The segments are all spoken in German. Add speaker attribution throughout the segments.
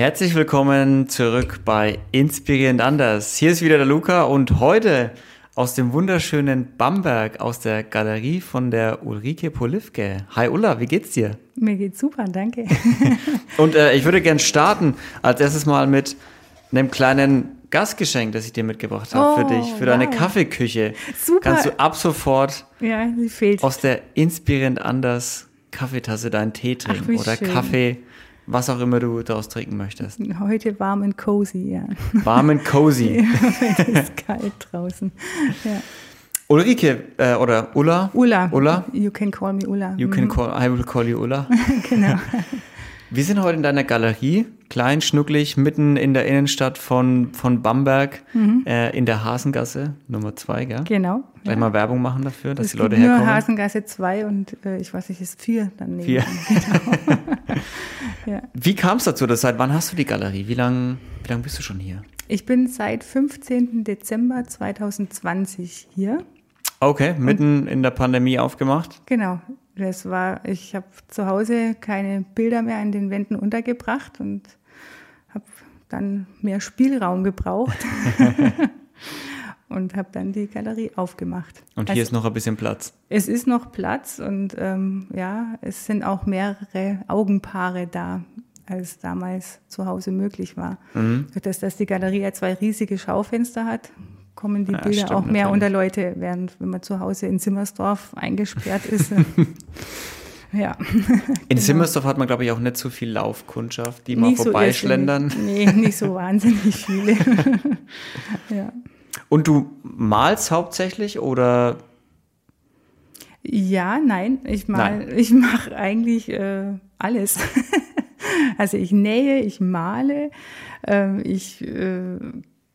Speaker 1: Herzlich willkommen zurück bei Inspirierend Anders. Hier ist wieder der Luca und heute aus dem wunderschönen Bamberg aus der Galerie von der Ulrike Polivke. Hi Ulla, wie geht's dir?
Speaker 2: Mir geht's super, danke.
Speaker 1: und äh, ich würde gern starten als erstes mal mit einem kleinen Gastgeschenk, das ich dir mitgebracht habe
Speaker 2: Oh,
Speaker 1: für dich, für
Speaker 2: wow.
Speaker 1: deine Kaffeeküche.
Speaker 2: Super.
Speaker 1: Kannst du ab sofort
Speaker 2: Ja,
Speaker 1: aus der Inspirierend Anders Kaffeetasse deinen Tee trinken
Speaker 2: wie
Speaker 1: oder
Speaker 2: schön.
Speaker 1: Kaffee, was auch immer du daraus trinken möchtest.
Speaker 2: Heute warm und cozy, ja.
Speaker 1: Warm and cozy.
Speaker 2: es ist kalt draußen. Ja.
Speaker 1: Ulrike äh, oder Ulla.
Speaker 2: Ulla.
Speaker 1: Ulla.
Speaker 2: You can call me Ulla.
Speaker 1: You can call, I will call you Ulla.
Speaker 2: genau.
Speaker 1: Wir sind heute in deiner Galerie, klein, schnucklig, mitten in der Innenstadt von, von Bamberg, äh, in der Hasengasse, Nummer zwei, gell?
Speaker 2: Genau.
Speaker 1: Gleich mal Werbung machen dafür, dass
Speaker 2: Es
Speaker 1: die Leute
Speaker 2: nur
Speaker 1: herkommen.
Speaker 2: Hasengasse 2 und äh, ich weiß nicht, ist 4 daneben.
Speaker 1: Vier.
Speaker 2: Ja.
Speaker 1: Wie kam es dazu? Das, seit wann hast du die Galerie? Wie lange wie lang bist du schon hier?
Speaker 2: Ich bin seit 15. Dezember 2020 hier.
Speaker 1: Okay, mitten in der Pandemie aufgemacht.
Speaker 2: Genau. Das war, ich habe zu Hause keine Bilder mehr an den Wänden untergebracht und habe dann mehr Spielraum gebraucht und habe dann die Galerie aufgemacht.
Speaker 1: Und
Speaker 2: Also
Speaker 1: hier ist noch ein bisschen Platz.
Speaker 2: es ist noch Platz und ähm, ja, es sind auch mehrere Augenpaare da, als damals zu Hause möglich war.
Speaker 1: Mhm.
Speaker 2: Durch das, dass die Galerie ja zwei riesige Schaufenster hat, kommen die
Speaker 1: Ja,
Speaker 2: Bilder
Speaker 1: stimmt,
Speaker 2: auch mehr
Speaker 1: natürlich.
Speaker 2: unter Leute, während wenn man zu Hause in Zimmersdorf eingesperrt ist. ja.
Speaker 1: In Simmersdorf hat man, glaube ich, auch nicht so viel Laufkundschaft, die mal
Speaker 2: so
Speaker 1: vorbeischlendern.
Speaker 2: irrsinnig. Nee, nicht so wahnsinnig viele. ja.
Speaker 1: Und du malst hauptsächlich oder
Speaker 2: Ja, nein, ich mal,
Speaker 1: Nein.
Speaker 2: ich mache eigentlich äh, alles. also ich nähe, ich male, ähm, ich äh,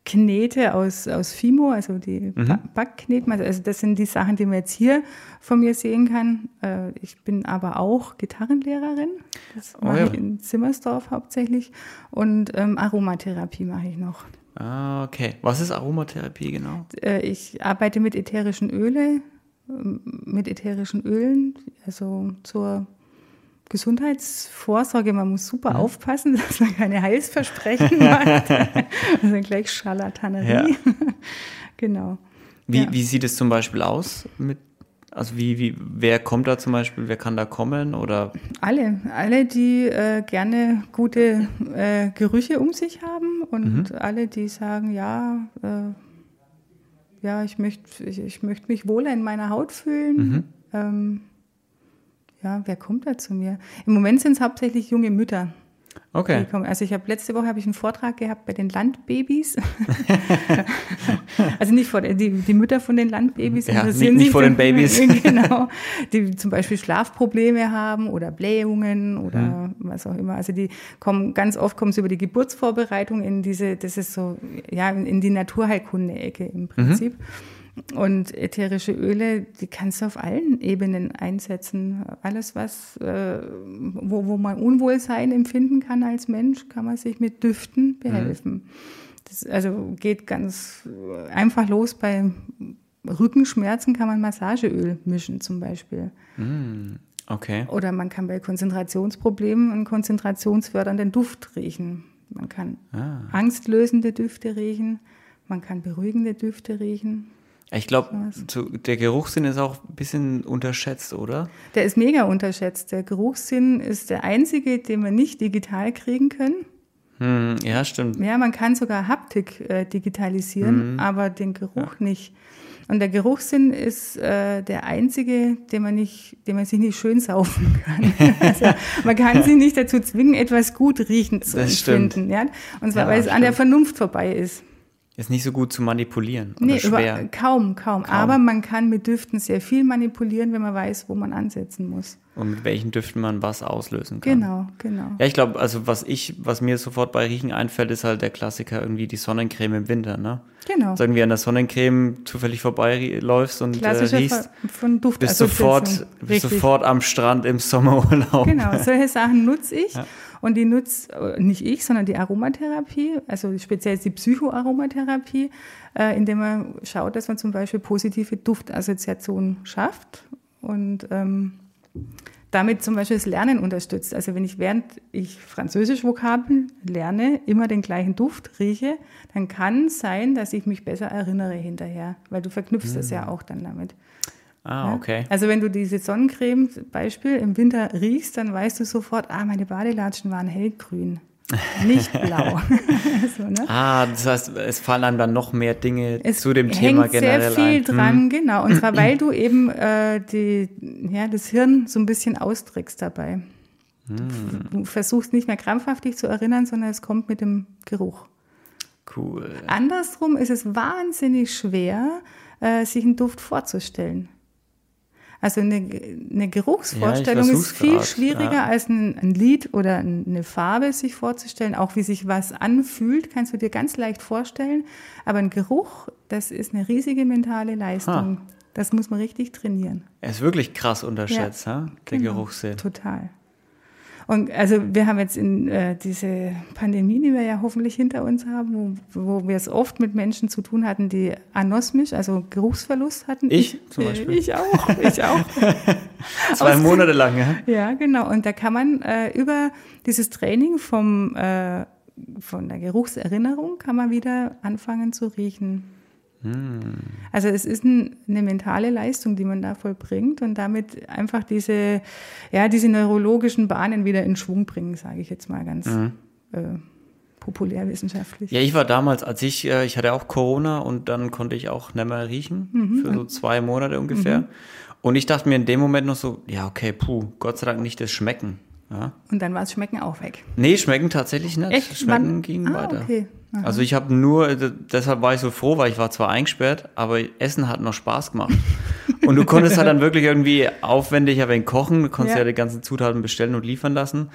Speaker 2: knete aus, aus Fimo, also die
Speaker 1: Mhm.
Speaker 2: ba Backkneten. Also das sind die Sachen, die man jetzt hier von mir sehen kann. Äh, ich bin aber auch Gitarrenlehrerin. Das
Speaker 1: Oh
Speaker 2: mache
Speaker 1: ja.
Speaker 2: ich in Zimmersdorf hauptsächlich. Und ähm, Aromatherapie mache ich noch.
Speaker 1: Ah, okay. Was ist Aromatherapie genau?
Speaker 2: Äh, ich arbeite mit ätherischen Öle, mit ätherischen Ölen, also zur Gesundheitsvorsorge. Man muss super
Speaker 1: Mhm.
Speaker 2: aufpassen, dass man keine Heilsversprechen macht. also gleich Scharlatanerie. genau.
Speaker 1: Wie,
Speaker 2: Ja.
Speaker 1: wie sieht es zum Beispiel aus? Mit, also wie, wie, wer kommt da zum Beispiel? Wer kann da kommen? Oder
Speaker 2: Alle, alle, die äh, gerne gute äh, Gerüche um sich haben und
Speaker 1: Mhm.
Speaker 2: alle, die sagen, ja, äh, ja, ich möchte ich, ich möcht mich wohler in meiner Haut fühlen.
Speaker 1: Mhm.
Speaker 2: Ähm, ja, wer kommt da zu mir? Im Moment sind es hauptsächlich junge Mütter.
Speaker 1: okay.
Speaker 2: Also ich habe letzte Woche habe ich einen Vortrag gehabt bei den Landbabys. also nicht vor den, die, die Mütter von den Landbabys
Speaker 1: Ja,
Speaker 2: interessieren
Speaker 1: nicht- nicht vor den Babys.
Speaker 2: genau, die zum Beispiel Schlafprobleme haben oder Blähungen oder
Speaker 1: Mhm.
Speaker 2: was auch immer. Also die kommen ganz oft kommen sie über die Geburtsvorbereitung in diese, das ist so ja in, die Naturheilkunde-Ecke
Speaker 1: Mhm.
Speaker 2: im Prinzip. Und ätherische Öle, die kannst du auf allen Ebenen einsetzen. Alles, was, äh, wo, wo man Unwohlsein empfinden kann als Mensch, kann man sich mit Düften behelfen. Das also geht ganz einfach los bei Rückenschmerzen kann man Massageöl mischen zum Beispiel.
Speaker 1: Okay.
Speaker 2: Oder man kann bei Konzentrationsproblemen einen konzentrationsfördernden Duft riechen. Man kann
Speaker 1: Ah.
Speaker 2: angstlösende Düfte riechen, man kann beruhigende Düfte riechen.
Speaker 1: Ich glaube, der Geruchssinn ist auch ein bisschen unterschätzt, oder?
Speaker 2: Der ist mega unterschätzt. Der Geruchssinn ist der einzige, den wir nicht digital kriegen können.
Speaker 1: Hm, ja, stimmt.
Speaker 2: Ja, man kann sogar Haptik äh, digitalisieren, aber den Geruch nicht. Und der Geruchssinn ist äh, der einzige, den man nicht, den man sich nicht schön saufen kann. also, man kann sich nicht dazu zwingen, etwas gut riechen zu
Speaker 1: Das stimmt.
Speaker 2: empfinden. Ja? Und zwar,
Speaker 1: Ja,
Speaker 2: weil es an der
Speaker 1: stimmt.
Speaker 2: Vernunft vorbei ist.
Speaker 1: Ist nicht so gut zu manipulieren. Oder
Speaker 2: Nee,
Speaker 1: schwer.
Speaker 2: über, kaum, kaum, Aber man kann mit Düften sehr viel manipulieren, wenn man weiß, wo man ansetzen muss.
Speaker 1: Und mit welchen Düften man was auslösen kann.
Speaker 2: Genau, genau.
Speaker 1: Ja, ich glaube, also was ich, was mir sofort bei Riechen einfällt, ist halt der Klassiker irgendwie die Sonnencreme im Winter, ne?
Speaker 2: Genau.
Speaker 1: Also irgendwie an der Sonnencreme zufällig vorbeiläufst und äh, riechst,
Speaker 2: von, Duft.
Speaker 1: bist sofort, bist sofort am Strand im Sommerurlaub.
Speaker 2: Genau, solche Sachen nutze ich. Und die nutzt äh, nicht ich, sondern die Aromatherapie, also speziell die Psychoaromatherapie, äh, indem man schaut, dass man zum Beispiel positive Duftassoziationen schafft. Und ähm, damit zum Beispiel das Lernen unterstützt. Also wenn ich während ich Französisch Vokabeln lerne, immer den gleichen Duft rieche, dann kann es sein, dass ich mich besser erinnere hinterher, weil du verknüpfst hm. das ja auch dann damit.
Speaker 1: Ah, okay.
Speaker 2: Ja? Also wenn du diese Sonnencreme Beispiel im Winter riechst, dann weißt du sofort, ah, meine Badelatschen waren hellgrün. Nicht blau.
Speaker 1: so, ne? Ah, das heißt, es fallen einem dann noch mehr Dinge es zu dem Thema generell
Speaker 2: sehr viel
Speaker 1: ein.
Speaker 2: dran, hm. genau. Und zwar, weil du eben äh, die, ja, das Hirn so ein bisschen austrickst dabei. Hm. Du versuchst nicht mehr krampfhaft dich zu erinnern, sondern es kommt mit dem Geruch.
Speaker 1: Cool.
Speaker 2: Andersrum ist es wahnsinnig schwer, äh, sich einen Duft vorzustellen. Also eine, eine Geruchsvorstellung ja, ist viel grad, schwieriger ja. als ein, ein, Lied oder eine Farbe sich vorzustellen. Auch wie sich was anfühlt, kannst du dir ganz leicht vorstellen. Aber ein Geruch, das ist eine riesige mentale Leistung. Ha. Das muss man richtig trainieren.
Speaker 1: Er ist wirklich krass unterschätzt, ja, der genau, Geruchssinn.
Speaker 2: Total. Und also wir haben jetzt in äh, diese Pandemie, die wir ja hoffentlich hinter uns haben, wo, wo wir es oft mit Menschen zu tun hatten, die anosmisch, also Geruchsverlust hatten.
Speaker 1: Ich zum äh, Beispiel.
Speaker 2: ich auch, ich auch.
Speaker 1: Zwei Aus, Monate lang, ja.
Speaker 2: Ja, genau. Und da kann man äh, über dieses Training vom, äh, von der Geruchserinnerung kann man wieder anfangen zu riechen. Also es ist ein, eine mentale Leistung, die man da vollbringt und damit einfach diese, ja, diese neurologischen Bahnen wieder in Schwung bringen, sage ich jetzt mal ganz mhm. äh, populärwissenschaftlich.
Speaker 1: Ja, ich war damals, als ich, äh, ich hatte auch Corona und dann konnte ich auch nicht mehr riechen, mhm. für so zwei Monate ungefähr. Mhm. Und ich dachte mir in dem Moment noch so, ja, okay, puh, Gott sei Dank nicht das Schmecken. Ja.
Speaker 2: Und dann war das Schmecken auch weg.
Speaker 1: Nee, Schmecken tatsächlich nicht.
Speaker 2: Echt?
Speaker 1: Schmecken
Speaker 2: Wann?
Speaker 1: ging
Speaker 2: ah,
Speaker 1: weiter.
Speaker 2: Okay.
Speaker 1: Also ich habe nur, deshalb war ich so froh, weil ich war zwar eingesperrt, aber Essen hat noch Spaß gemacht. Und du konntest halt dann wirklich irgendwie aufwendig ein wenig kochen, du konntest ja. ja die ganzen Zutaten bestellen und liefern lassen.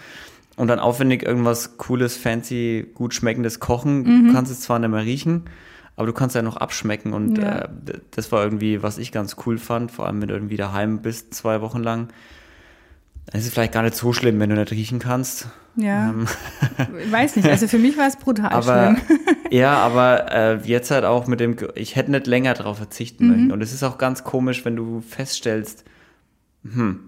Speaker 1: Und dann aufwendig irgendwas cooles, fancy, gut schmeckendes kochen. Mhm. Du kannst es zwar nicht mehr riechen, aber du kannst ja noch abschmecken. Und ja. äh, das war irgendwie, was ich ganz cool fand, vor allem wenn du irgendwie daheim bist, zwei Wochen lang es ist vielleicht gar nicht so schlimm, wenn du nicht riechen kannst.
Speaker 2: Ja. Ähm. Ich weiß nicht, also für mich war es brutal
Speaker 1: aber,
Speaker 2: schlimm.
Speaker 1: Ja, aber äh, jetzt halt auch mit dem, ich hätte nicht länger darauf verzichten mhm. möchten. Und es ist auch ganz komisch, wenn du feststellst, hm,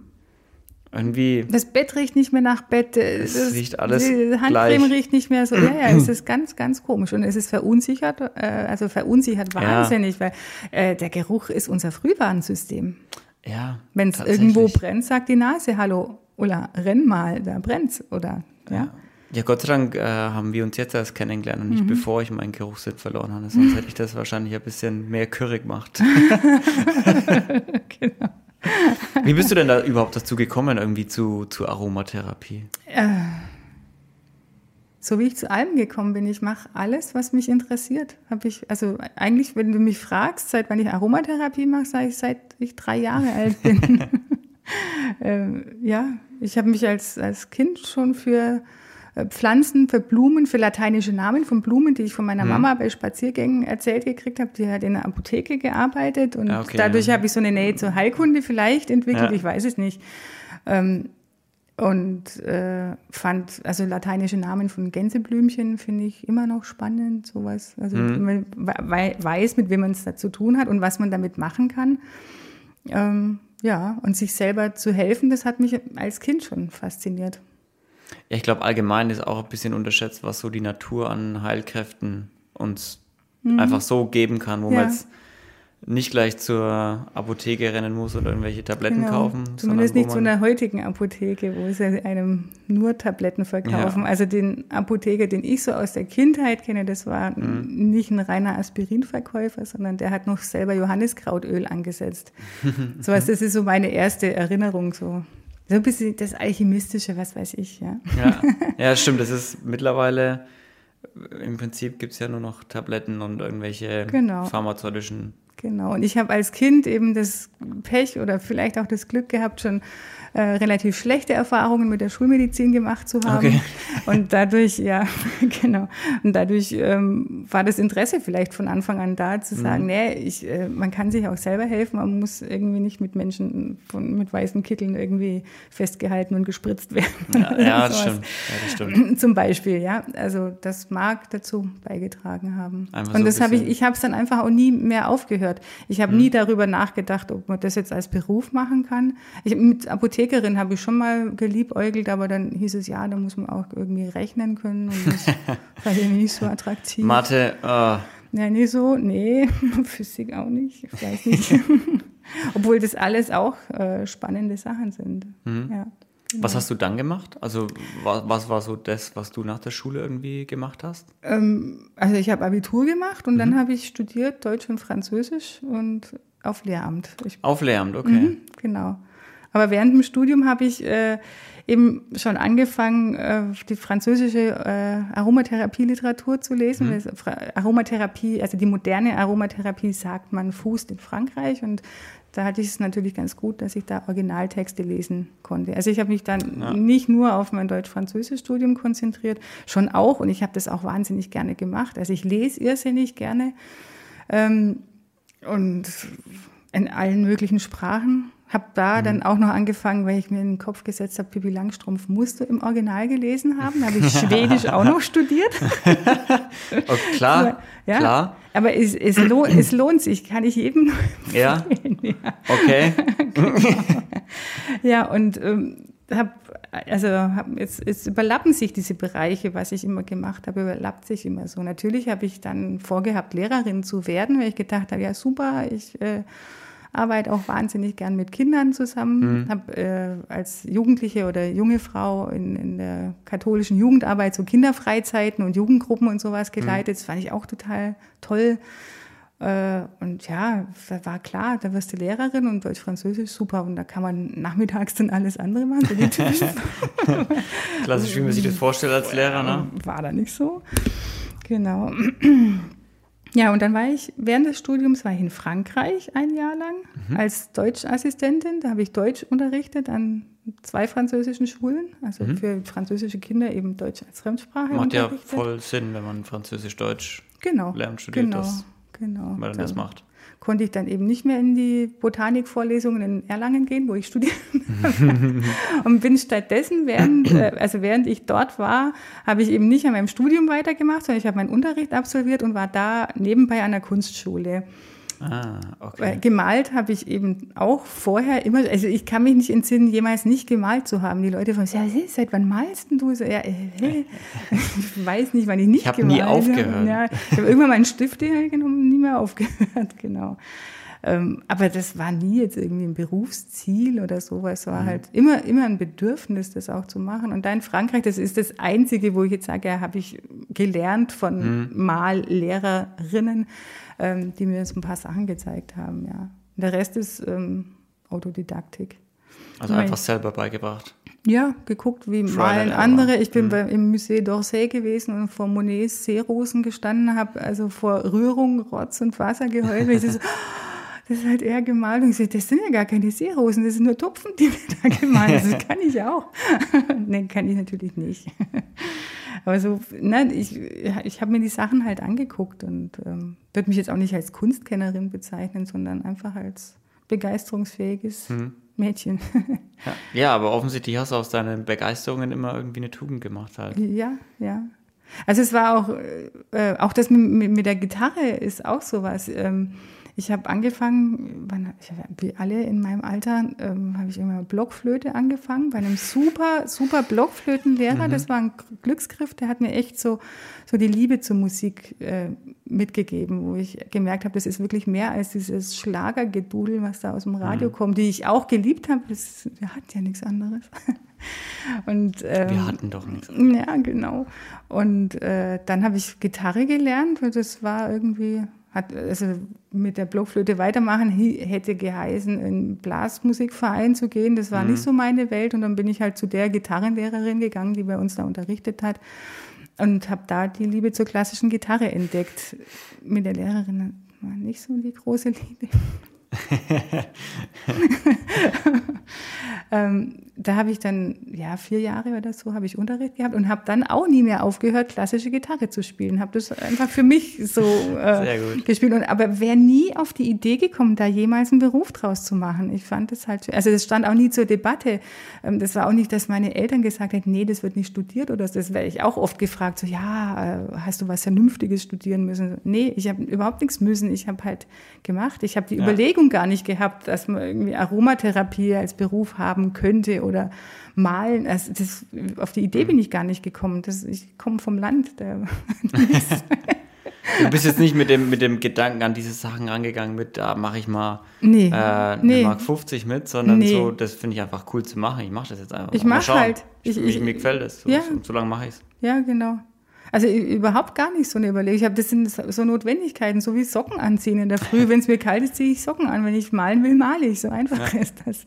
Speaker 1: irgendwie.
Speaker 2: Das Bett riecht nicht mehr nach Bett.
Speaker 1: Es das, riecht alles
Speaker 2: Die Handcreme
Speaker 1: gleich.
Speaker 2: riecht nicht mehr so. Ja, ja, es ist ganz, ganz komisch. Und es ist verunsichert, äh, also verunsichert wahnsinnig, ja. weil äh, der Geruch ist unser Frühwarnsystem.
Speaker 1: Ja.
Speaker 2: Wenn es irgendwo brennt, sagt die Nase, hallo, oder renn mal, da brennt's, oder, ja.
Speaker 1: ja. Gott sei Dank äh, haben wir uns jetzt erst kennengelernt und nicht mhm. bevor ich meinen Geruchssinn verloren habe. Sonst hätte ich das wahrscheinlich ein bisschen mehr Curry gemacht. genau. Wie bist du denn da überhaupt dazu gekommen, irgendwie zu, zu Aromatherapie?
Speaker 2: Äh, so wie ich zu allem gekommen bin. Ich mache alles, was mich interessiert. Habe ich, also eigentlich, wenn du mich fragst, seit wann ich Aromatherapie mache, sage ich, seit ich drei Jahre alt bin. ähm, ja, ich habe mich als, als Kind schon für äh, Pflanzen, für Blumen, für lateinische Namen von Blumen, die ich von meiner mhm. Mama bei Spaziergängen erzählt gekriegt habe. Die hat in der Apotheke gearbeitet und ah, okay, dadurch ja. habe ich so eine Nähe zur Heilkunde vielleicht entwickelt. Ja. Ich weiß es nicht. Ähm, und äh, fand, also lateinische Namen von Gänseblümchen finde ich immer noch spannend, sowas. Also mhm. man weiß, mit wem man es da zu tun hat und was man damit machen kann. Ähm, ja, und sich selber zu helfen, das hat mich als Kind schon fasziniert.
Speaker 1: Ja, ich glaube, allgemein ist auch ein bisschen unterschätzt, was so die Natur an Heilkräften uns mhm. einfach so geben kann, wo ja. man jetzt nicht gleich zur Apotheke rennen muss und irgendwelche Tabletten genau. kaufen.
Speaker 2: Zumindest nicht zu einer heutigen Apotheke, wo sie einem nur Tabletten verkaufen. Ja. Also den Apotheker, den ich so aus der Kindheit kenne, das war mhm. nicht ein reiner Aspirinverkäufer, sondern der hat noch selber Johanniskrautöl angesetzt. so was, das ist so meine erste Erinnerung so. So ein bisschen das Alchemistische, was weiß ich, ja.
Speaker 1: Ja, ja stimmt. Das ist mittlerweile, im Prinzip gibt es ja nur noch Tabletten und irgendwelche genau. pharmazeutischen
Speaker 2: Genau. Und ich habe als Kind eben das Pech oder vielleicht auch das Glück gehabt, schon äh, relativ schlechte Erfahrungen mit der Schulmedizin gemacht zu haben. Okay. Und dadurch, ja, genau. Und dadurch ähm, war das Interesse vielleicht von Anfang an da, zu sagen, mhm. nee, ich, äh, man kann sich auch selber helfen, man muss irgendwie nicht mit Menschen von, mit weißen Kitteln irgendwie festgehalten und gespritzt werden.
Speaker 1: Ja, ja, das, stimmt. ja das stimmt.
Speaker 2: Zum Beispiel, ja. Also das mag dazu beigetragen haben. Einfach und so das habe ich, ich habe es dann einfach auch nie mehr aufgehört gehört. Ich habe mhm. nie darüber nachgedacht, ob man das jetzt als Beruf machen kann. Ich, mit Apothekerin habe ich schon mal geliebäugelt, aber dann hieß es, ja, da muss man auch irgendwie rechnen können und das war ja nicht so attraktiv.
Speaker 1: Mathe, uh.
Speaker 2: Ja, nicht so, nee, Physik auch nicht, ich weiß nicht. Obwohl das alles auch äh, spannende Sachen sind. Mhm. Ja.
Speaker 1: Was genau. hast du dann gemacht? Also was, was, war so das, was du nach der Schule irgendwie gemacht hast?
Speaker 2: Ähm, also ich habe Abitur gemacht und mhm. dann habe ich studiert Deutsch und Französisch und auf Lehramt. Ich,
Speaker 1: auf Lehramt, okay.
Speaker 2: Mhm, genau. Aber während dem Studium habe ich äh, eben schon angefangen, äh, die französische äh, Aromatherapie-Literatur zu lesen. Mhm. Aromatherapie, also die moderne Aromatherapie, sagt man, fußt in Frankreich und da hatte ich es natürlich ganz gut, dass ich da Originaltexte lesen konnte. Also ich habe mich dann ja. nicht nur auf mein Deutsch-Französisch-Studium konzentriert, schon auch, und ich habe das auch wahnsinnig gerne gemacht. Also ich lese irrsinnig gerne ähm, und in allen möglichen Sprachen. Habe da mhm. dann auch noch angefangen, weil ich mir in den Kopf gesetzt habe, Pippi Langstrumpf musste im Original gelesen haben. Da habe ich Schwedisch auch noch studiert.
Speaker 1: oh, klar, ja, klar.
Speaker 2: Aber es, es, lohnt, es lohnt sich, kann ich jedem
Speaker 1: ja? ja. Okay. genau.
Speaker 2: Ja, und ähm, hab, also hab, jetzt, jetzt überlappen sich diese Bereiche, was ich immer gemacht habe, überlappt sich immer so. Natürlich habe ich dann vorgehabt, Lehrerin zu werden, weil ich gedacht habe, ja super, ich äh, arbeite auch wahnsinnig gern mit Kindern zusammen. Mhm. Habe äh, als Jugendliche oder junge Frau in, in der katholischen Jugendarbeit so Kinderfreizeiten und Jugendgruppen und sowas mhm. geleitet. Mhm. Das fand ich auch total toll. Äh, und ja, da war klar, da wirst du Lehrerin und Deutsch-Französisch, super. Und da kann man nachmittags dann alles andere machen. So
Speaker 1: Klassisch, wie man sich das vorstellt als Lehrer, ne?
Speaker 2: War da nicht so. Genau. Ja, und dann war ich während des Studiums war ich in Frankreich ein Jahr lang mhm. als Deutschassistentin. Da habe ich Deutsch unterrichtet an zwei französischen Schulen, also mhm. für französische Kinder eben Deutsch als Fremdsprache.
Speaker 1: Macht ja voll Sinn, wenn man Französisch-Deutsch
Speaker 2: genau,
Speaker 1: lernt, studiert
Speaker 2: genau,
Speaker 1: das.
Speaker 2: Genau.
Speaker 1: Weil man das macht
Speaker 2: konnte ich dann eben nicht mehr in die Botanikvorlesungen in Erlangen gehen, wo ich studiert habe. und bin stattdessen, während, äh, also während ich dort war, habe ich eben nicht an meinem Studium weitergemacht, sondern ich habe meinen Unterricht absolviert und war da nebenbei an der Kunstschule.
Speaker 1: Ah, okay.
Speaker 2: Gemalt habe ich eben auch vorher immer, also ich kann mich nicht entsinnen, jemals nicht gemalt zu haben. Die Leute fragen, ja, seit wann malst du? So, ja, äh, ich weiß nicht, wann ich nicht
Speaker 1: ich gemalt habe. Ich habe nie aufgehört.
Speaker 2: Ja, ich habe irgendwann meinen Stift genommen, nie mehr aufgehört, genau. Ähm, aber das war nie jetzt irgendwie ein Berufsziel oder sowas. Es war mhm. halt immer, immer ein Bedürfnis, das auch zu machen. Und da in Frankreich, das ist das Einzige, wo ich jetzt sage, ja, habe ich gelernt von mhm. Mallehrerinnen, ähm, die mir so ein paar Sachen gezeigt haben, ja. Und der Rest ist ähm, Autodidaktik.
Speaker 1: Also einfach selber beigebracht.
Speaker 2: Ja, geguckt, wie malen andere. Ich bin mhm. bei, im Musée d'Orsay gewesen und vor Monets Seerosen gestanden, habe also vor Rührung Rotz und Wasser geheult. so, das ist halt eher gemalt. Und ich sage, das sind ja gar keine Seerosen, das sind nur Tupfen, die wir da gemalt haben. Das kann ich auch. Nein, kann ich natürlich nicht. Aber so, ne, ich, ich habe mir die Sachen halt angeguckt und ähm, würde mich jetzt auch nicht als Kunstkennerin bezeichnen, sondern einfach als begeisterungsfähiges hm. Mädchen.
Speaker 1: ja. ja, aber offensichtlich hast du aus deinen Begeisterungen immer irgendwie eine Tugend gemacht halt.
Speaker 2: Ja, ja. Also es war auch, äh, auch das mit, mit, der Gitarre ist auch sowas. Ähm, ich habe angefangen, wann, wie alle in meinem Alter, ähm, habe ich immer Blockflöte angefangen, bei einem super, super Blockflötenlehrer. Mhm. Das war ein Glücksgriff, der hat mir echt so, so die Liebe zur Musik äh, mitgegeben, wo ich gemerkt habe, das ist wirklich mehr als dieses Schlagergedudel, was da aus dem Radio mhm. kommt, die ich auch geliebt habe. Das, wir hatten ja nichts anderes. Und, ähm,
Speaker 1: wir hatten doch nichts.
Speaker 2: Ja, genau. Und äh, dann habe ich Gitarre gelernt, weil das war irgendwie hat also mit der Blockflöte weitermachen hätte geheißen, in Blasmusikverein zu gehen. Das war mhm. nicht so meine Welt. Und dann bin ich halt zu der Gitarrenlehrerin gegangen, die bei uns da unterrichtet hat. Und habe da die Liebe zur klassischen Gitarre entdeckt. Mit der Lehrerin war nicht so die große Liebe. ähm, da habe ich dann, ja, vier Jahre oder so habe ich Unterricht gehabt und habe dann auch nie mehr aufgehört, klassische Gitarre zu spielen. Habe das einfach für mich so äh, gespielt. Und, aber wäre nie auf die Idee gekommen, da jemals einen Beruf draus zu machen. Ich fand das halt, also das stand auch nie zur Debatte. Ähm, das war auch nicht, dass meine Eltern gesagt hätten, nee, das wird nicht studiert oder. Das wäre ich auch oft gefragt, so, ja, äh, hast du was Vernünftiges studieren müssen? Nee, ich habe überhaupt nichts müssen. Ich habe halt gemacht. Ich habe die ja. Überlegung gar nicht gehabt, dass man irgendwie Aromatherapie als Beruf haben könnte oder malen. Also das, auf die Idee bin ich gar nicht gekommen. Das, ich komme vom Land.
Speaker 1: du bist jetzt nicht mit dem, mit dem Gedanken an diese Sachen rangegangen, mit da mache ich mal nee, äh, nee. Mark 50 mit, sondern nee. so, das finde ich einfach cool zu machen. Ich mache das jetzt einfach.
Speaker 2: Ich mache halt.
Speaker 1: Ich, ich, mir gefällt es. So,
Speaker 2: ja.
Speaker 1: so, so lange mache ich es.
Speaker 2: Ja, genau. Also überhaupt gar nicht so eine Überlegung. Ich habe das sind so Notwendigkeiten, so wie Socken anziehen in der Früh. Wenn es mir kalt ist, ziehe ich Socken an. Wenn ich malen will, male ich. So einfach ja. ist das.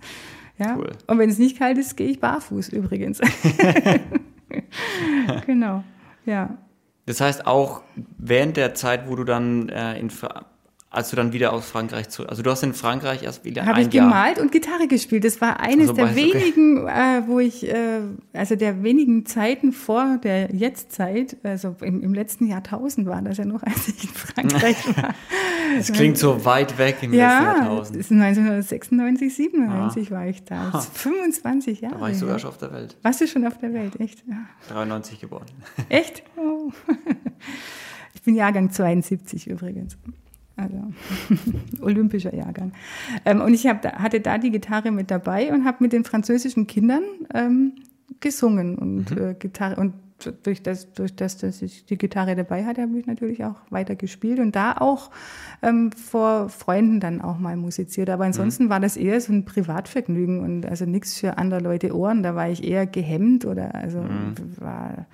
Speaker 2: Ja? Cool. Und wenn es nicht kalt ist, gehe ich barfuß übrigens. genau, ja.
Speaker 1: Das heißt auch während der Zeit, wo du dann äh, in als du dann wieder aus Frankreich zu, also du hast in Frankreich erst wieder
Speaker 2: Habe ich gemalt und Gitarre gespielt. Das war eines also der wenigen, okay. äh, wo ich, äh, also der wenigen Zeiten vor der Jetztzeit, also im, im, letzten Jahrtausend war das ja noch, als ich in Frankreich war.
Speaker 1: Das klingt so weit weg im ja, letzten Jahrtausend.
Speaker 2: Ja, 1996, 97 ah. war ich da. Ha. 25 Jahre.
Speaker 1: Da war ich sogar schon auf der Welt.
Speaker 2: Warst du schon auf der Welt, echt? Ja.
Speaker 1: 93 geboren.
Speaker 2: Echt? Oh. Ich bin Jahrgang 72 übrigens also olympischer Jahrgang. Ähm, und ich hab, hatte da die Gitarre mit dabei und habe mit den französischen Kindern ähm, gesungen und mhm. äh, Gitarre und durch das, durch das, dass ich die Gitarre dabei hatte, habe ich natürlich auch weiter gespielt und da auch ähm, vor Freunden dann auch mal musiziert. Aber ansonsten mhm. war das eher so ein Privatvergnügen und also nichts für andere Leute Ohren. Da war ich eher gehemmt oder also mhm. war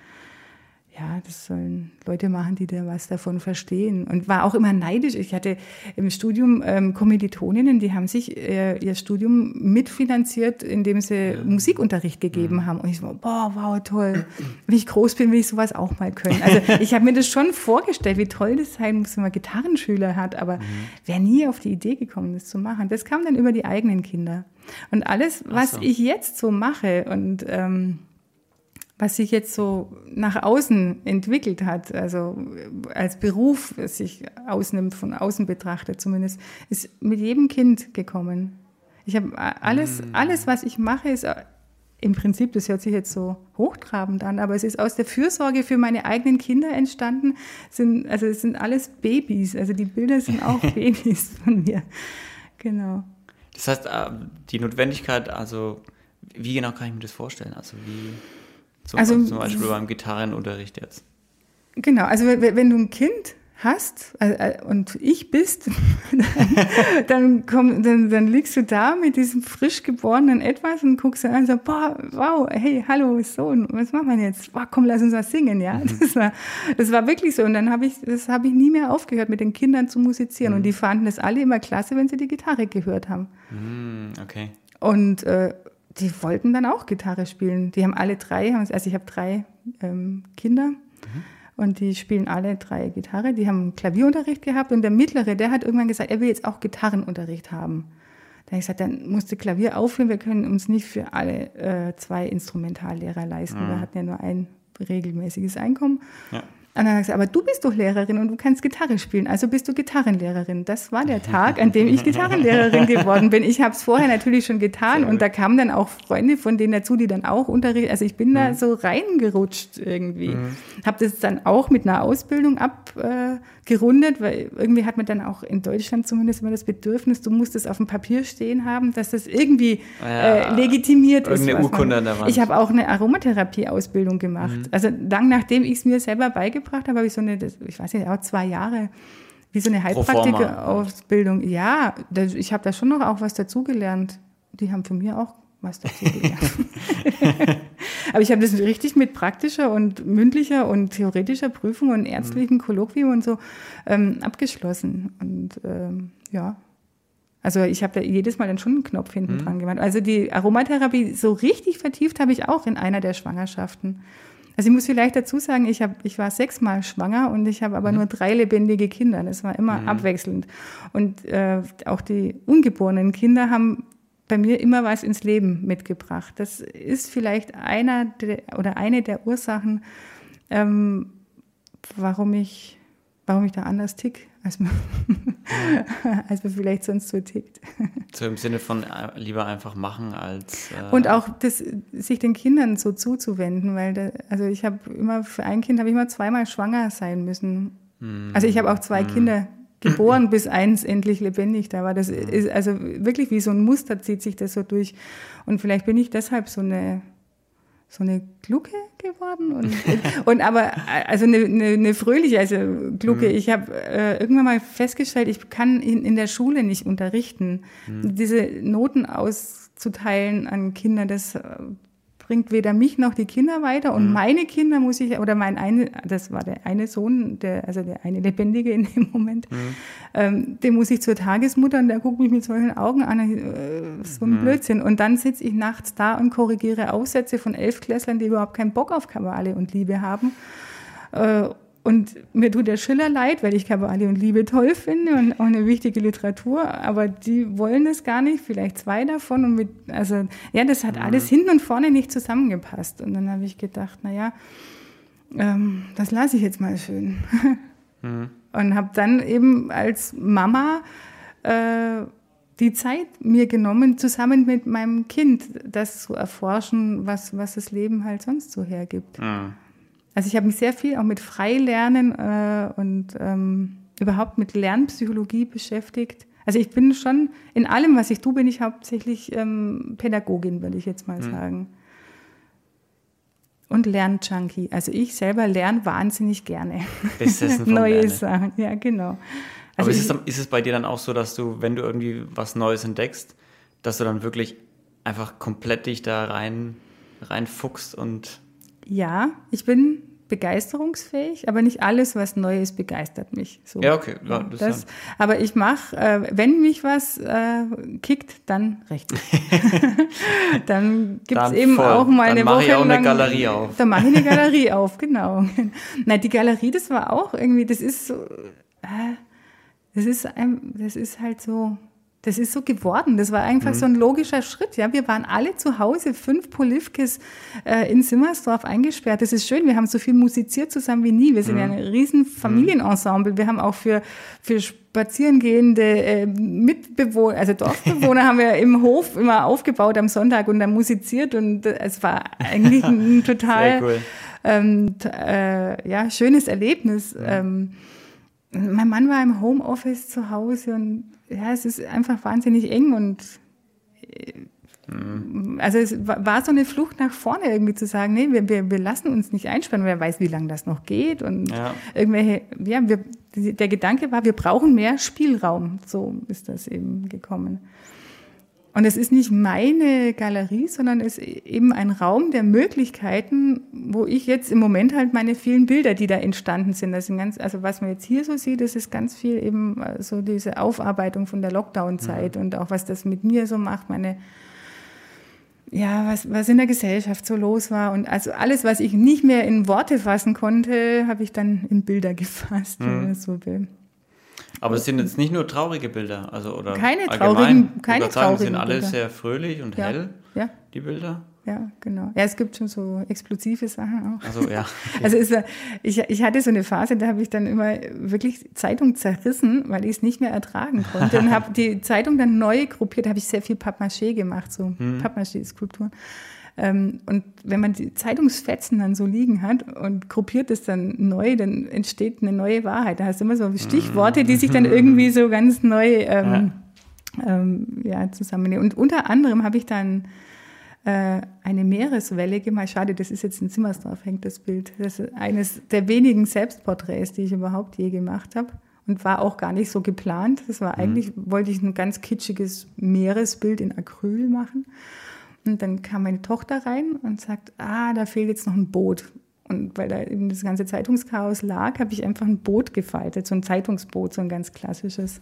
Speaker 2: ja, das sollen Leute machen, die da was davon verstehen. Und war auch immer neidisch. Ich hatte im Studium ähm, Kommilitoninnen, die haben sich äh, ihr Studium mitfinanziert, indem sie ja. Musikunterricht gegeben mhm. haben. Und ich so, boah, wow, toll. Wenn ich groß bin, will ich sowas auch mal können. Also ich habe mir das schon vorgestellt, wie toll das sein muss, wenn man Gitarrenschüler hat. Aber mhm. wäre nie auf die Idee gekommen, das zu machen. Das kam dann über die eigenen Kinder. Und alles, was so. ich jetzt so mache und ähm, was sich jetzt so nach außen entwickelt hat, also als Beruf sich ausnimmt, von außen betrachtet zumindest, ist mit jedem Kind gekommen. Ich habe alles, mm. alles, was ich mache, ist äh, im Prinzip, das hört sich jetzt so hochtrabend an, aber es ist aus der Fürsorge für meine eigenen Kinder entstanden. Sind, also es sind alles Babys, also die Bilder sind auch Babys von mir. Genau.
Speaker 1: Das heißt, äh, die Notwendigkeit, also wie genau kann ich mir das vorstellen? Also wie zum, also, zum Beispiel beim Gitarrenunterricht jetzt.
Speaker 2: Genau, also wenn du ein Kind hast äh, und ich bist, dann, dann, komm, dann, dann liegst du da mit diesem frisch geborenen Etwas und guckst dann an und sagst, boah, wow, hey, hallo Sohn, was machen wir jetzt? Boah, komm, lass uns was singen, ja. Mhm. Das, war, das war wirklich so. Und dann habe ich, das habe ich nie mehr aufgehört, mit den Kindern zu musizieren. Mhm. Und die fanden das alle immer klasse, wenn sie die Gitarre gehört haben.
Speaker 1: Mhm, okay.
Speaker 2: Und äh, die wollten dann auch Gitarre spielen. Die haben alle drei, also ich habe drei ähm, Kinder mhm. und die spielen alle drei Gitarre. Die haben Klavierunterricht gehabt und der Mittlere, der hat irgendwann gesagt, er will jetzt auch Gitarrenunterricht haben. Da habe ich gesagt, dann musste Klavier aufhören, wir können uns nicht für alle äh, zwei Instrumentallehrer leisten. Mhm. Wir hatten ja nur ein regelmäßiges Einkommen. Ja. Und dann hat er gesagt, aber du bist doch Lehrerin und du kannst Gitarre spielen, also bist du Gitarrenlehrerin. Das war der Tag, an dem ich Gitarrenlehrerin geworden bin. Ich habe es vorher natürlich schon getan und da kamen dann auch Freunde von denen dazu, die dann auch unterrichten. Also ich bin mhm. da so reingerutscht irgendwie. Mhm. Habe das dann auch mit einer Ausbildung abgerundet, äh, weil irgendwie hat man dann auch in Deutschland zumindest immer das Bedürfnis, du musst es auf dem Papier stehen haben, dass das irgendwie ja, äh, legitimiert ist.
Speaker 1: Urkunde an der Wand.
Speaker 2: Ich habe auch eine Aromatherapie-Ausbildung gemacht. Mhm. Also lang nachdem ich es mir selber beigebracht habe, habe ich so eine, ich weiß nicht, auch zwei Jahre, wie so eine Heilpraktiker-Ausbildung. Ja, ich habe da schon noch auch was dazugelernt. Die haben von mir auch dazugelernt. Aber ich habe das richtig mit praktischer und mündlicher und theoretischer Prüfung und ärztlichen Kolloquium und so ähm, abgeschlossen. Und ähm, ja, also ich habe da jedes Mal dann schon einen Knopf hinten mhm. dran gemacht. Also die Aromatherapie so richtig vertieft habe ich auch in einer der Schwangerschaften. Also ich muss vielleicht dazu sagen, ich, hab, ich war sechsmal schwanger und ich habe aber mhm. nur drei lebendige Kinder. Das war immer mhm. abwechselnd. Und äh, auch die ungeborenen Kinder haben bei mir immer was ins Leben mitgebracht. Das ist vielleicht einer der, oder eine der Ursachen, ähm, warum ich, warum ich da anders tick, als man, als man vielleicht sonst so tickt.
Speaker 1: So im Sinne von äh, lieber einfach machen als.
Speaker 2: Äh und auch das, sich den Kindern so zuzuwenden, weil da, also ich habe immer für ein Kind habe ich immer zweimal schwanger sein müssen. Mm. Also ich habe auch zwei mm. Kinder geboren, bis eins endlich lebendig da war. Das ist also wirklich wie so ein Muster zieht sich das so durch. Und vielleicht bin ich deshalb so eine so eine Glucke geworden und, und aber also eine, eine, eine fröhliche also Glucke. Mhm. Ich habe äh, irgendwann mal festgestellt, ich kann in, in der Schule nicht unterrichten. Mhm. Diese Noten auszuteilen an Kinder, das äh, bringt weder mich noch die Kinder weiter und mhm. meine Kinder muss ich, oder mein eine, das war der eine Sohn, der, also der eine Lebendige in dem Moment, mhm. ähm, den muss ich zur Tagesmutter und der guckt mich mit solchen Augen an, äh, so ein mhm. Blödsinn. Und dann sitze ich nachts da und korrigiere Aufsätze von Elfklässlern, die überhaupt keinen Bock auf Kabale und Liebe haben. Äh, und mir tut der Schiller leid, weil ich Kabale und Liebe toll finde und auch eine wichtige Literatur, aber die wollen das gar nicht, vielleicht zwei davon. Und mit, also, ja, das hat mhm. alles hinten und vorne nicht zusammengepasst. Und dann habe ich gedacht, naja, ähm, das lasse ich jetzt mal schön. Mhm. Und habe dann eben als Mama äh, die Zeit mir genommen, zusammen mit meinem Kind das zu erforschen, was, was das Leben halt sonst so hergibt. Mhm. Also ich habe mich sehr viel auch mit Freilernen äh, und ähm, überhaupt mit Lernpsychologie beschäftigt. Also ich bin schon in allem, was ich tue, bin ich hauptsächlich ähm, Pädagogin, würde ich jetzt mal mhm. sagen. Und Lernjunkie. Also ich selber lerne wahnsinnig gerne. Neue Sachen, ja genau.
Speaker 1: Also Aber ist, es, ist es bei dir dann auch so, dass du, wenn du irgendwie was Neues entdeckst, dass du dann wirklich einfach komplett dich da rein reinfuchst und
Speaker 2: ja, ich bin begeisterungsfähig, aber nicht alles, was neu ist, begeistert mich.
Speaker 1: So. Ja, okay. Ja,
Speaker 2: das das, aber ich mache, äh, wenn mich was äh, kickt, dann richtig. dann gibt es eben voll. auch mal dann eine Woche. Dann mache ich
Speaker 1: auch eine Galerie auf.
Speaker 2: Dann mache ich eine Galerie auf, genau. Nein, die Galerie, das war auch irgendwie, das ist so, äh, das ist, ein, das ist halt so, das ist so geworden. Das war einfach mhm. so ein logischer Schritt. Ja, wir waren alle zu Hause, fünf Polivkes äh, in Simmersdorf eingesperrt. Das ist schön. Wir haben so viel musiziert zusammen wie nie. Wir sind mhm. ja ein riesen Familienensemble. Wir haben auch für, für spazierengehende äh, Mitbewohner, also Dorfbewohner haben wir im Hof immer aufgebaut am Sonntag und dann musiziert und äh, es war eigentlich ein total cool. ähm, äh, ja, schönes Erlebnis. Mhm. Ähm, mein Mann war im Homeoffice zu Hause und ja, es ist einfach wahnsinnig eng und mhm. also es war so eine Flucht nach vorne irgendwie zu sagen, nee, wir, wir, wir lassen uns nicht einsperren, wer weiß, wie lange das noch geht und ja. irgendwelche, ja, wir, der Gedanke war, wir brauchen mehr Spielraum, so ist das eben gekommen. Und es ist nicht meine Galerie, sondern es ist eben ein Raum der Möglichkeiten, wo ich jetzt im Moment halt meine vielen Bilder, die da entstanden sind, das sind ganz, also was man jetzt hier so sieht, das ist ganz viel eben äh, so diese Aufarbeitung von der Lockdown-Zeit mhm. und auch was das mit mir so macht, meine, ja, was, was in der Gesellschaft so los war und also alles, was ich nicht mehr in Worte fassen konnte, habe ich dann in Bilder gefasst, mhm. wenn man so will.
Speaker 1: Aber es sind jetzt nicht nur traurige Bilder, also oder
Speaker 2: keine traurigen, keine
Speaker 1: sagen, traurigen sind alle Bilder. sehr fröhlich und ja. hell. Ja. Die Bilder.
Speaker 2: Ja, genau. Ja, es gibt schon so explosive Sachen auch.
Speaker 1: Also ja.
Speaker 2: Okay. Also ist, ich, ich hatte so eine Phase, da habe ich dann immer wirklich Zeitung zerrissen, weil ich es nicht mehr ertragen konnte und habe die Zeitung dann neu gruppiert. Da habe ich sehr viel Pappmaché gemacht, so hm. Pappmaché-Skulpturen. Ähm, und wenn man die Zeitungsfetzen dann so liegen hat und gruppiert es dann neu, dann entsteht eine neue Wahrheit. Da hast du immer so Stichworte, die sich dann irgendwie so ganz neu ähm, ja. Ähm, ja, zusammennehmen. Und unter anderem habe ich dann äh, eine Meereswelle gemacht. Schade, das ist jetzt in Zimmersdorf, hängt das Bild. Das ist eines der wenigen Selbstporträts, die ich überhaupt je gemacht habe. Und war auch gar nicht so geplant. Das war mhm. eigentlich, mhm. wollte ich ein ganz kitschiges Meeresbild in Acryl machen. Und dann kam meine Tochter rein und sagt, ah, da fehlt jetzt noch ein Boot. Und weil da eben das ganze Zeitungschaos lag, habe ich einfach ein Boot gefaltet, so ein Zeitungsboot, so ein ganz klassisches.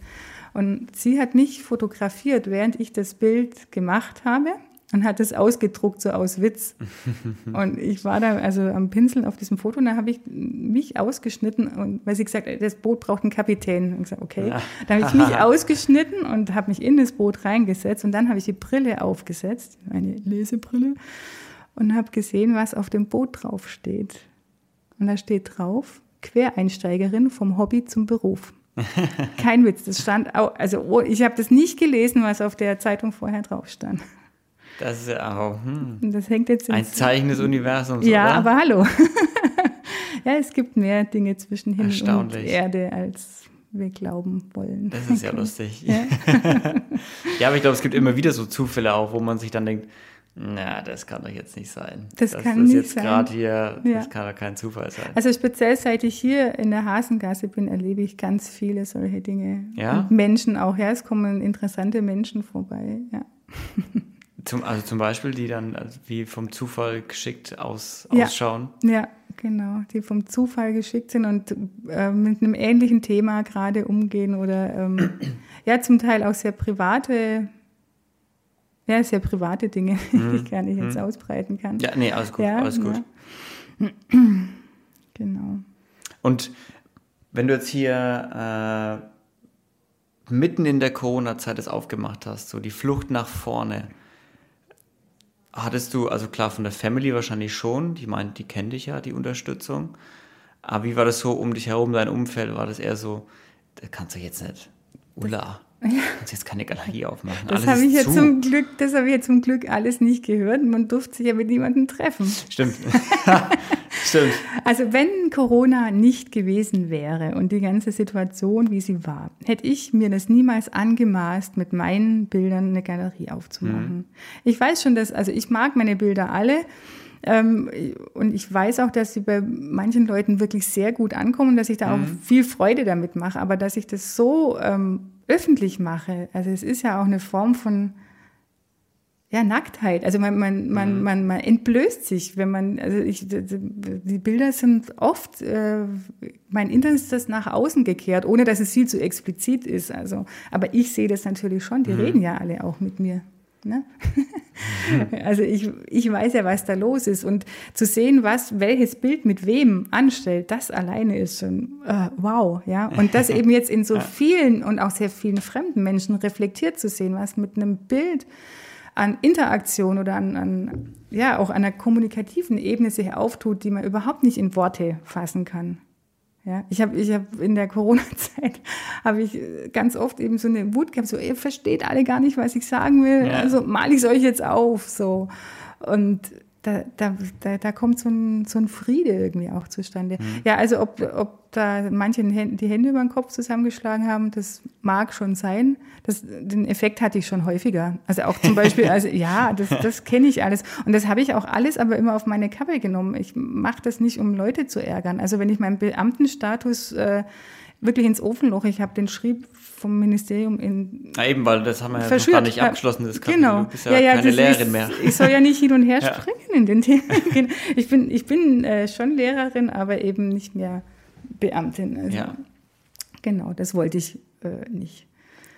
Speaker 2: Und sie hat mich fotografiert, während ich das Bild gemacht habe. Und hat es ausgedruckt, so aus Witz. und ich war da also am Pinsel auf diesem Foto und da habe ich mich ausgeschnitten und weil sie gesagt hat, das Boot braucht einen Kapitän. Und ich gesagt, okay. Da habe ich mich ausgeschnitten und habe mich in das Boot reingesetzt und dann habe ich die Brille aufgesetzt, eine Lesebrille, und habe gesehen, was auf dem Boot drauf steht. Und da steht drauf, Quereinsteigerin vom Hobby zum Beruf. Kein Witz, das stand auch, also oh, ich habe das nicht gelesen, was auf der Zeitung vorher drauf stand.
Speaker 1: Das ist ja auch
Speaker 2: hm. das hängt jetzt
Speaker 1: ein Zeichen des Universums.
Speaker 2: Ja,
Speaker 1: oder?
Speaker 2: aber hallo. ja, es gibt mehr Dinge zwischen Himmel und Erde, als wir glauben wollen.
Speaker 1: Das ist ja lustig. Ja, ja aber ich glaube, es gibt immer wieder so Zufälle auch, wo man sich dann denkt, na, das kann doch jetzt nicht sein.
Speaker 2: Das, das kann das nicht jetzt
Speaker 1: gerade hier, ja. das kann doch kein Zufall sein.
Speaker 2: Also speziell seit ich hier in der Hasengasse bin, erlebe ich ganz viele solche Dinge.
Speaker 1: Ja.
Speaker 2: Und Menschen auch, ja, es kommen interessante Menschen vorbei, ja.
Speaker 1: Zum, also zum Beispiel, die dann also wie vom Zufall geschickt aus,
Speaker 2: ja.
Speaker 1: ausschauen.
Speaker 2: Ja, genau, die vom Zufall geschickt sind und äh, mit einem ähnlichen Thema gerade umgehen oder ähm, ja, zum Teil auch sehr private, ja, sehr private Dinge, mhm. die ich gar nicht jetzt mhm. ausbreiten kann.
Speaker 1: Ja, nee, alles gut, ja, alles gut. Ja.
Speaker 2: genau.
Speaker 1: Und wenn du jetzt hier äh, mitten in der Corona-Zeit es aufgemacht hast, so die Flucht nach vorne, Hattest du, also klar von der Family wahrscheinlich schon, die meint, die kennt dich ja, die Unterstützung. Aber wie war das so um dich herum, dein Umfeld? War das eher so, das kannst du jetzt nicht, Ulla, ja. kannst jetzt keine Galerie aufmachen.
Speaker 2: Das habe ich ja zum Glück, das habe ich ja zum Glück alles nicht gehört. Man durfte sich ja mit niemandem treffen.
Speaker 1: Stimmt. Stimmt.
Speaker 2: Also wenn Corona nicht gewesen wäre und die ganze Situation, wie sie war, hätte ich mir das niemals angemaßt, mit meinen Bildern eine Galerie aufzumachen. Mhm. Ich weiß schon, dass, also ich mag meine Bilder alle. Ähm, und ich weiß auch, dass sie bei manchen Leuten wirklich sehr gut ankommen, dass ich da mhm. auch viel Freude damit mache. Aber dass ich das so ähm, öffentlich mache, also es ist ja auch eine Form von ja, Nacktheit. Also man, man, man, mhm. man, man entblößt sich, wenn man, also ich, die Bilder sind oft, äh, mein Internet ist das nach außen gekehrt, ohne dass es viel zu explizit ist. Also, aber ich sehe das natürlich schon, die mhm. reden ja alle auch mit mir. Ne? Mhm. Also ich, ich weiß ja, was da los ist. Und zu sehen, was welches Bild mit wem anstellt, das alleine ist schon äh, wow. Ja? Und das eben jetzt in so vielen und auch sehr vielen fremden Menschen reflektiert zu sehen, was mit einem Bild an Interaktion oder an, an, ja, auch an einer kommunikativen Ebene sich auftut, die man überhaupt nicht in Worte fassen kann. Ja, ich habe ich hab in der Corona-Zeit habe ich ganz oft eben so eine Wut gehabt, so ihr versteht alle gar nicht, was ich sagen will, ja. also mal ich es euch jetzt auf, so und da, da, da, da kommt so ein, so ein Friede irgendwie auch zustande. Mhm. Ja, also ob, ob da manche die Hände über den Kopf zusammengeschlagen haben, das mag schon sein. Das, den Effekt hatte ich schon häufiger. Also auch zum Beispiel, also ja, das, das kenne ich alles. Und das habe ich auch alles aber immer auf meine Kappe genommen. Ich mache das nicht, um Leute zu ärgern. Also wenn ich meinen Beamtenstatus äh, wirklich ins Ofenloch. Ich habe den Schrieb vom Ministerium in.
Speaker 1: Na eben, weil das haben wir ja noch gar nicht abgeschlossen. Das
Speaker 2: kann, genau.
Speaker 1: Du bist ja, ja, ja keine Lehrerin
Speaker 2: ist,
Speaker 1: mehr.
Speaker 2: Ich soll ja nicht hin und her ja. springen in den Themen. Ich bin, ich bin äh, schon Lehrerin, aber eben nicht mehr Beamtin. Also, ja. Genau, das wollte ich äh, nicht.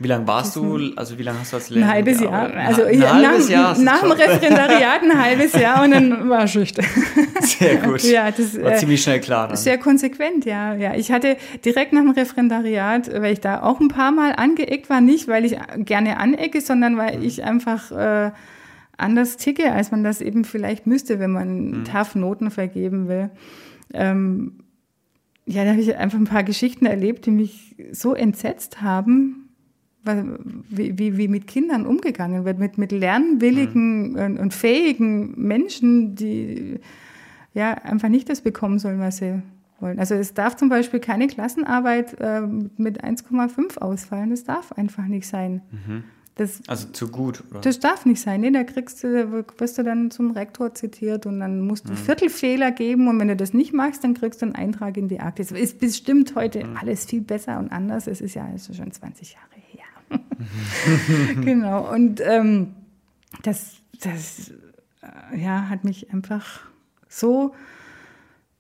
Speaker 1: Wie lange warst du, also wie lange hast du als Lehrerin?
Speaker 2: Ein halbes Jahr. Also ein halbes nach, Jahr nach dem Referendariat ein halbes Jahr und dann war Schicht.
Speaker 1: Sehr gut.
Speaker 2: Ja, das
Speaker 1: war äh, ziemlich schnell klar. Dann.
Speaker 2: Sehr konsequent, ja, ja. Ich hatte direkt nach dem Referendariat, weil ich da auch ein paar Mal angeeckt war, nicht weil ich gerne anecke, sondern weil mhm. ich einfach äh, anders ticke, als man das eben vielleicht müsste, wenn man mhm. TAF Noten vergeben will. Ähm, ja, da habe ich einfach ein paar Geschichten erlebt, die mich so entsetzt haben, wie, wie, wie mit Kindern umgegangen wird, mit, mit lernwilligen mhm. und, und, fähigen Menschen, die ja einfach nicht das bekommen sollen, was sie wollen. Also es darf zum Beispiel keine Klassenarbeit äh, mit 1,5 ausfallen. Das darf einfach nicht sein.
Speaker 1: Mhm. Das, also zu gut, oder?
Speaker 2: Das darf nicht sein. Nee, da kriegst du, wirst du dann zum Rektor zitiert und dann musst du mhm. Viertelfehler geben und wenn du das nicht machst, dann kriegst du einen Eintrag in die Akte. Es ist bestimmt heute mhm. alles viel besser und anders. Es ist ja also schon 20 Jahre genau. Und ähm, das, das äh, ja, hat mich einfach so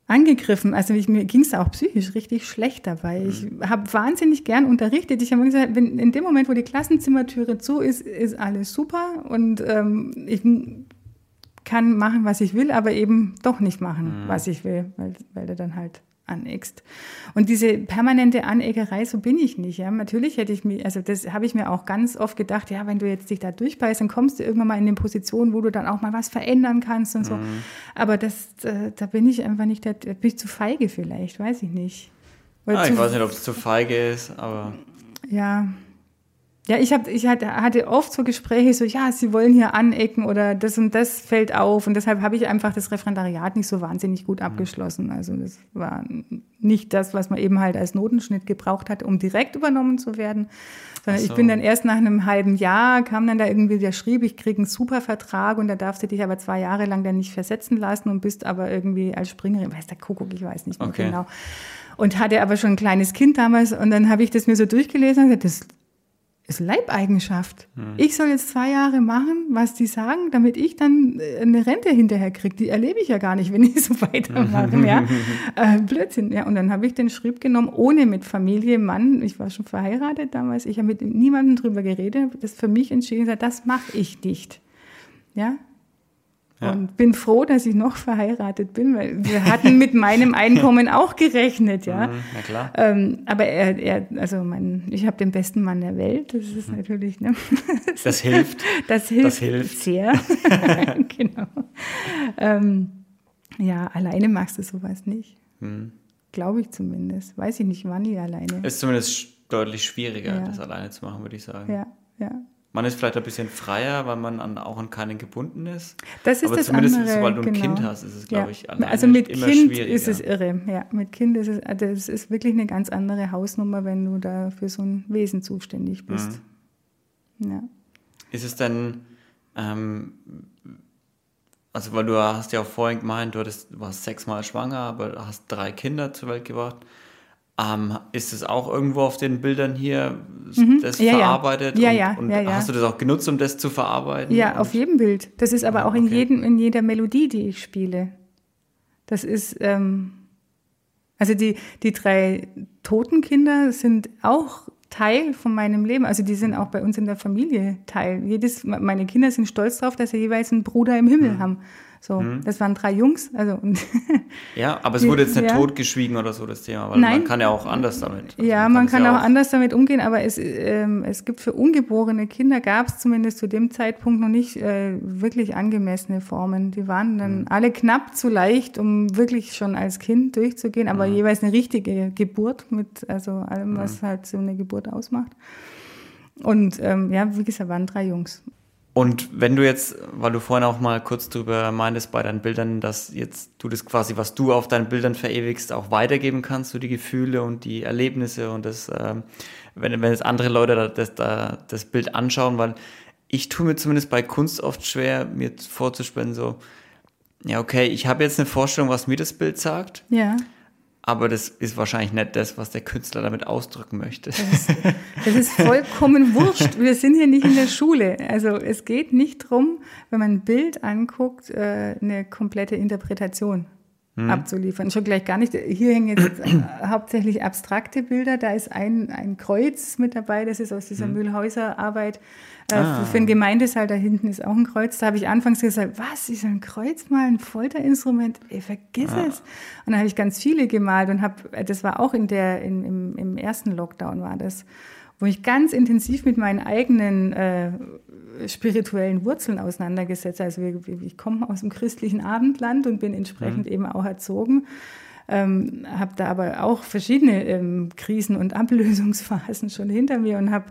Speaker 2: angegriffen. Also ich, mir ging es auch psychisch richtig schlecht dabei. Mhm. Ich habe wahnsinnig gern unterrichtet. Ich habe gesagt, wenn in dem Moment, wo die Klassenzimmertüre zu ist, ist alles super und ähm, ich kann machen, was ich will, aber eben doch nicht machen, mhm. was ich will, weil, weil er dann halt aneckst. Und diese permanente Aneckerei, so bin ich nicht. Ja. Natürlich hätte ich mich, also das habe ich mir auch ganz oft gedacht, ja, wenn du jetzt dich da durchbeißt, dann kommst du irgendwann mal in eine Position, wo du dann auch mal was verändern kannst und so. Mhm. Aber das, da, da, bin ich einfach nicht, da bin ich zu feige vielleicht, weiß ich nicht.
Speaker 1: Ah, ich weiß nicht, ob es zu feige ist, aber.
Speaker 2: Ja, ja, ich, hab, ich hatte oft so Gespräche, so, ja, Sie wollen hier anecken oder das und das fällt auf. Und deshalb habe ich einfach das Referendariat nicht so wahnsinnig gut abgeschlossen. Also das war nicht das, was man eben halt als Notenschnitt gebraucht hat, um direkt übernommen zu werden. Sondern so. ich bin dann erst nach einem halben Jahr, kam dann da irgendwie, der schrieb, ich kriege einen super Vertrag und da darfst du dich aber zwei Jahre lang dann nicht versetzen lassen und bist aber irgendwie als Springerin, weiß der Kuckuck, ich weiß nicht mehr okay. genau. Und hatte aber schon ein kleines Kind damals und dann habe ich das mir so durchgelesen und gesagt, das ist Leibeigenschaft. Hm. Ich soll jetzt zwei Jahre machen, was die sagen, damit ich dann äh, eine Rente hinterher kriege. Die erlebe ich ja gar nicht, wenn ich so weitermache. ja. Äh, Blödsinn. Ja. Und dann habe ich den Schrieb genommen, ohne mit Familie, Mann. Ich war schon verheiratet damals. Ich habe mit niemandem drüber geredet. Das für mich entschieden, das mache ich nicht. Ja, ja. Und bin froh, dass ich noch verheiratet bin, weil wir hatten mit meinem Einkommen auch gerechnet, ja. Mhm, na klar. Ähm, aber er, er, also mein, ich habe den besten Mann der Welt. Das ist mhm. natürlich, ne?
Speaker 1: Das hilft.
Speaker 2: Das hilft, das hilft. sehr. genau. Ähm, ja, alleine magst du sowas nicht. Mhm. Glaube ich zumindest. Weiß ich nicht, wann ich alleine.
Speaker 1: Ist zumindest deutlich schwieriger, ja. das alleine zu machen, würde ich sagen.
Speaker 2: Ja, ja.
Speaker 1: Man ist vielleicht ein bisschen freier, weil man an, auch an keinen gebunden ist.
Speaker 2: Das ist
Speaker 1: Aber
Speaker 2: das
Speaker 1: zumindest,
Speaker 2: andere,
Speaker 1: sobald du ein
Speaker 2: genau.
Speaker 1: Kind hast, ist es, glaube ja. ich,
Speaker 2: alleine Also mit immer Kind ist es irre. Ja, mit Kind ist es, also es ist wirklich eine ganz andere Hausnummer, wenn du da für so ein Wesen zuständig bist. Mhm. Ja.
Speaker 1: Ist es denn, ähm, also weil du hast ja auch vorhin gemeint, du hattest, warst sechsmal schwanger, aber hast drei Kinder zur Welt gebracht. Ähm, ist es auch irgendwo auf den Bildern hier mhm. das ja, verarbeitet?
Speaker 2: Ja, ja,
Speaker 1: und,
Speaker 2: ja,
Speaker 1: und hast du das auch genutzt, um das zu verarbeiten?
Speaker 2: Ja, auf jedem Bild. Das ist aber auch in, jedem, in jeder Melodie, die ich spiele. Das ist, ähm, also die, die drei toten Kinder sind auch Teil von meinem Leben. Also die sind auch bei uns in der Familie Teil. Jedes, meine Kinder sind stolz darauf, dass sie jeweils einen Bruder im Himmel mhm. haben. So, mhm. das waren drei Jungs. Also,
Speaker 1: ja, aber es wurde jetzt nicht ja. totgeschwiegen oder so, das Thema, weil Nein. man kann ja auch anders damit.
Speaker 2: Also ja, man kann, man kann ja auch, anders damit umgehen, aber es, ähm, es gibt für ungeborene Kinder, gab es zumindest zu dem Zeitpunkt noch nicht äh, wirklich angemessene Formen. Die waren dann mhm. alle knapp zu leicht, um wirklich schon als Kind durchzugehen, aber mhm. jeweils eine richtige Geburt mit also allem, was mhm. halt so eine Geburt ausmacht. Und ähm, ja, wie gesagt, waren drei Jungs.
Speaker 1: Und wenn du jetzt, weil du vorhin auch mal kurz drüber meintest bei deinen Bildern, dass jetzt du das quasi, was du auf deinen Bildern verewigst, auch weitergeben kannst, so die Gefühle und die Erlebnisse und das, ähm, wenn, wenn jetzt andere Leute das, das, das Bild anschauen, weil ich tue mir zumindest bei Kunst oft schwer, mir vorzustellen, so, ja, okay, ich habe jetzt eine Vorstellung, was mir das Bild sagt.
Speaker 2: Ja.
Speaker 1: Aber das ist wahrscheinlich nicht das, was der Künstler damit ausdrücken möchte. Das
Speaker 2: ist, das ist vollkommen wurscht. Wir sind hier nicht in der Schule. Also es geht nicht drum, wenn man ein Bild anguckt, äh, eine komplette Interpretation hm. abzuliefern. Schon gleich gar nicht. Hier hängen jetzt hauptsächlich abstrakte Bilder. Da ist ein, ein Kreuz mit dabei. Das ist aus dieser hm. Mühlhäuser Arbeit. Äh, ah. Für einen Gemeindesaal da hinten ist auch ein Kreuz. Da habe ich anfangs gesagt, was, ist ein Kreuz mal ein Folterinstrument? Ey, vergiss ah. es. Und dann habe ich ganz viele gemalt und habe, äh, das war auch in der, in, im, im ersten Lockdown war das, wo ich ganz intensiv mit meinen eigenen äh, spirituellen Wurzeln auseinandergesetzt. Also ich komme aus dem christlichen Abendland und bin entsprechend mhm. eben auch erzogen. Ähm, habe da aber auch verschiedene ähm, Krisen und Ablösungsphasen schon hinter mir und habe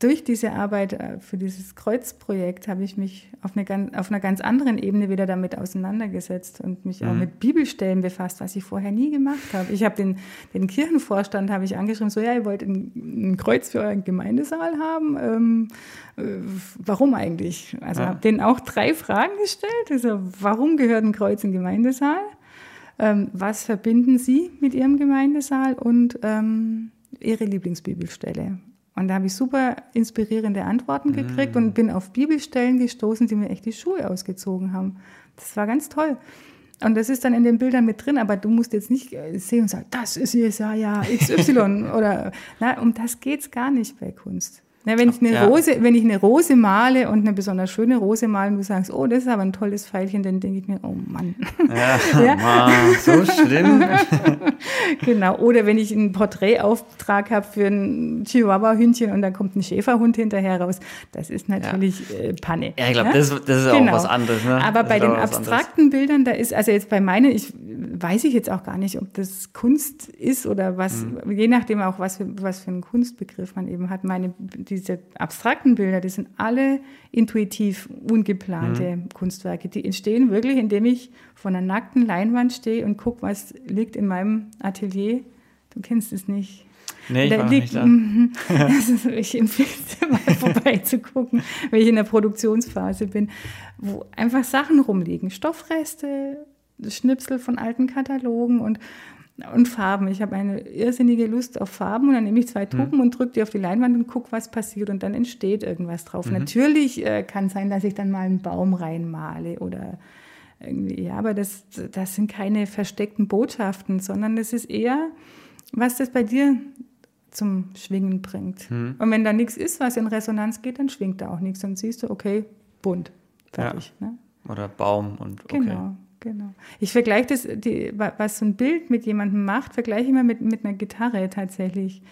Speaker 2: durch diese Arbeit äh, für dieses Kreuzprojekt habe ich mich auf, eine auf einer ganz anderen Ebene wieder damit auseinandergesetzt und mich mhm. auch mit Bibelstellen befasst, was ich vorher nie gemacht habe. Ich habe den, den Kirchenvorstand habe ich angeschrieben, so ja, ihr wollt ein, ein Kreuz für euren Gemeindesaal haben. Ähm, äh, warum eigentlich? Also ja. habe denen auch drei Fragen gestellt. Also warum gehört ein Kreuz in Gemeindesaal? Ähm, was verbinden Sie mit Ihrem Gemeindesaal und ähm, Ihre Lieblingsbibelstelle? Und da habe ich super inspirierende Antworten gekriegt mm. und bin auf Bibelstellen gestoßen, die mir echt die Schuhe ausgezogen haben. Das war ganz toll. Und das ist dann in den Bildern mit drin, aber du musst jetzt nicht äh, sehen und sagen, das ist Jesaja XY oder, na, um das geht's gar nicht bei Kunst. Na, wenn ich eine
Speaker 1: Ja.
Speaker 2: Rose, wenn ich eine Rose male und eine besonders schöne Rose male und du sagst, oh, das ist aber ein tolles Pfeilchen, dann denke ich mir, oh Mann.
Speaker 1: Ja,
Speaker 2: Ja.
Speaker 1: Mann, so schlimm.
Speaker 2: genau. Oder wenn ich einen Porträtauftrag habe für ein Chihuahua-Hündchen und dann kommt ein Schäferhund hinterher raus, das ist natürlich äh, Panne.
Speaker 1: Ja, ich glaube,
Speaker 2: ne?
Speaker 1: das, das ist
Speaker 2: Genau.
Speaker 1: auch was anderes. Ne?
Speaker 2: Aber
Speaker 1: Das
Speaker 2: bei den
Speaker 1: was anderes.
Speaker 2: abstrakten Bildern, da ist, also jetzt bei meinen, ich weiß ich jetzt auch gar nicht, ob das Kunst ist oder was,
Speaker 1: Mhm.
Speaker 2: je nachdem auch, was für, was für einen Kunstbegriff man eben hat. Meine, diese abstrakten Bilder, die sind alle intuitiv ungeplante
Speaker 1: Mhm.
Speaker 2: Kunstwerke. Die entstehen wirklich, indem ich vor einer nackten Leinwand stehe und gucke, was liegt in meinem Atelier. Du kennst es nicht.
Speaker 1: Nee, ich
Speaker 2: Da
Speaker 1: war
Speaker 2: liegt-
Speaker 1: nicht da.
Speaker 2: Also ich empfehle mal vorbeizugucken, wenn ich in der Produktionsphase bin, wo einfach Sachen rumliegen. Stoffreste, Schnipsel von alten Katalogen und, und Farben. Ich habe eine irrsinnige Lust auf Farben und dann nehme ich zwei Tuben und drücke die auf die Leinwand und gucke, was passiert und dann entsteht irgendwas drauf. Natürlich äh, kann sein, dass ich dann mal einen Baum reinmale oder irgendwie, ja, aber das, das sind keine versteckten Botschaften, sondern das ist eher, was das bei dir zum Schwingen bringt. Und wenn da nichts ist, was in Resonanz geht, dann schwingt da auch nichts. Dann siehst du, okay, bunt, fertig. Ne?
Speaker 1: Oder Baum und okay.
Speaker 2: Genau, genau. Ich vergleiche das, die, wa- was so ein Bild mit jemandem macht, vergleiche ich immer mit, mit einer Gitarre tatsächlich.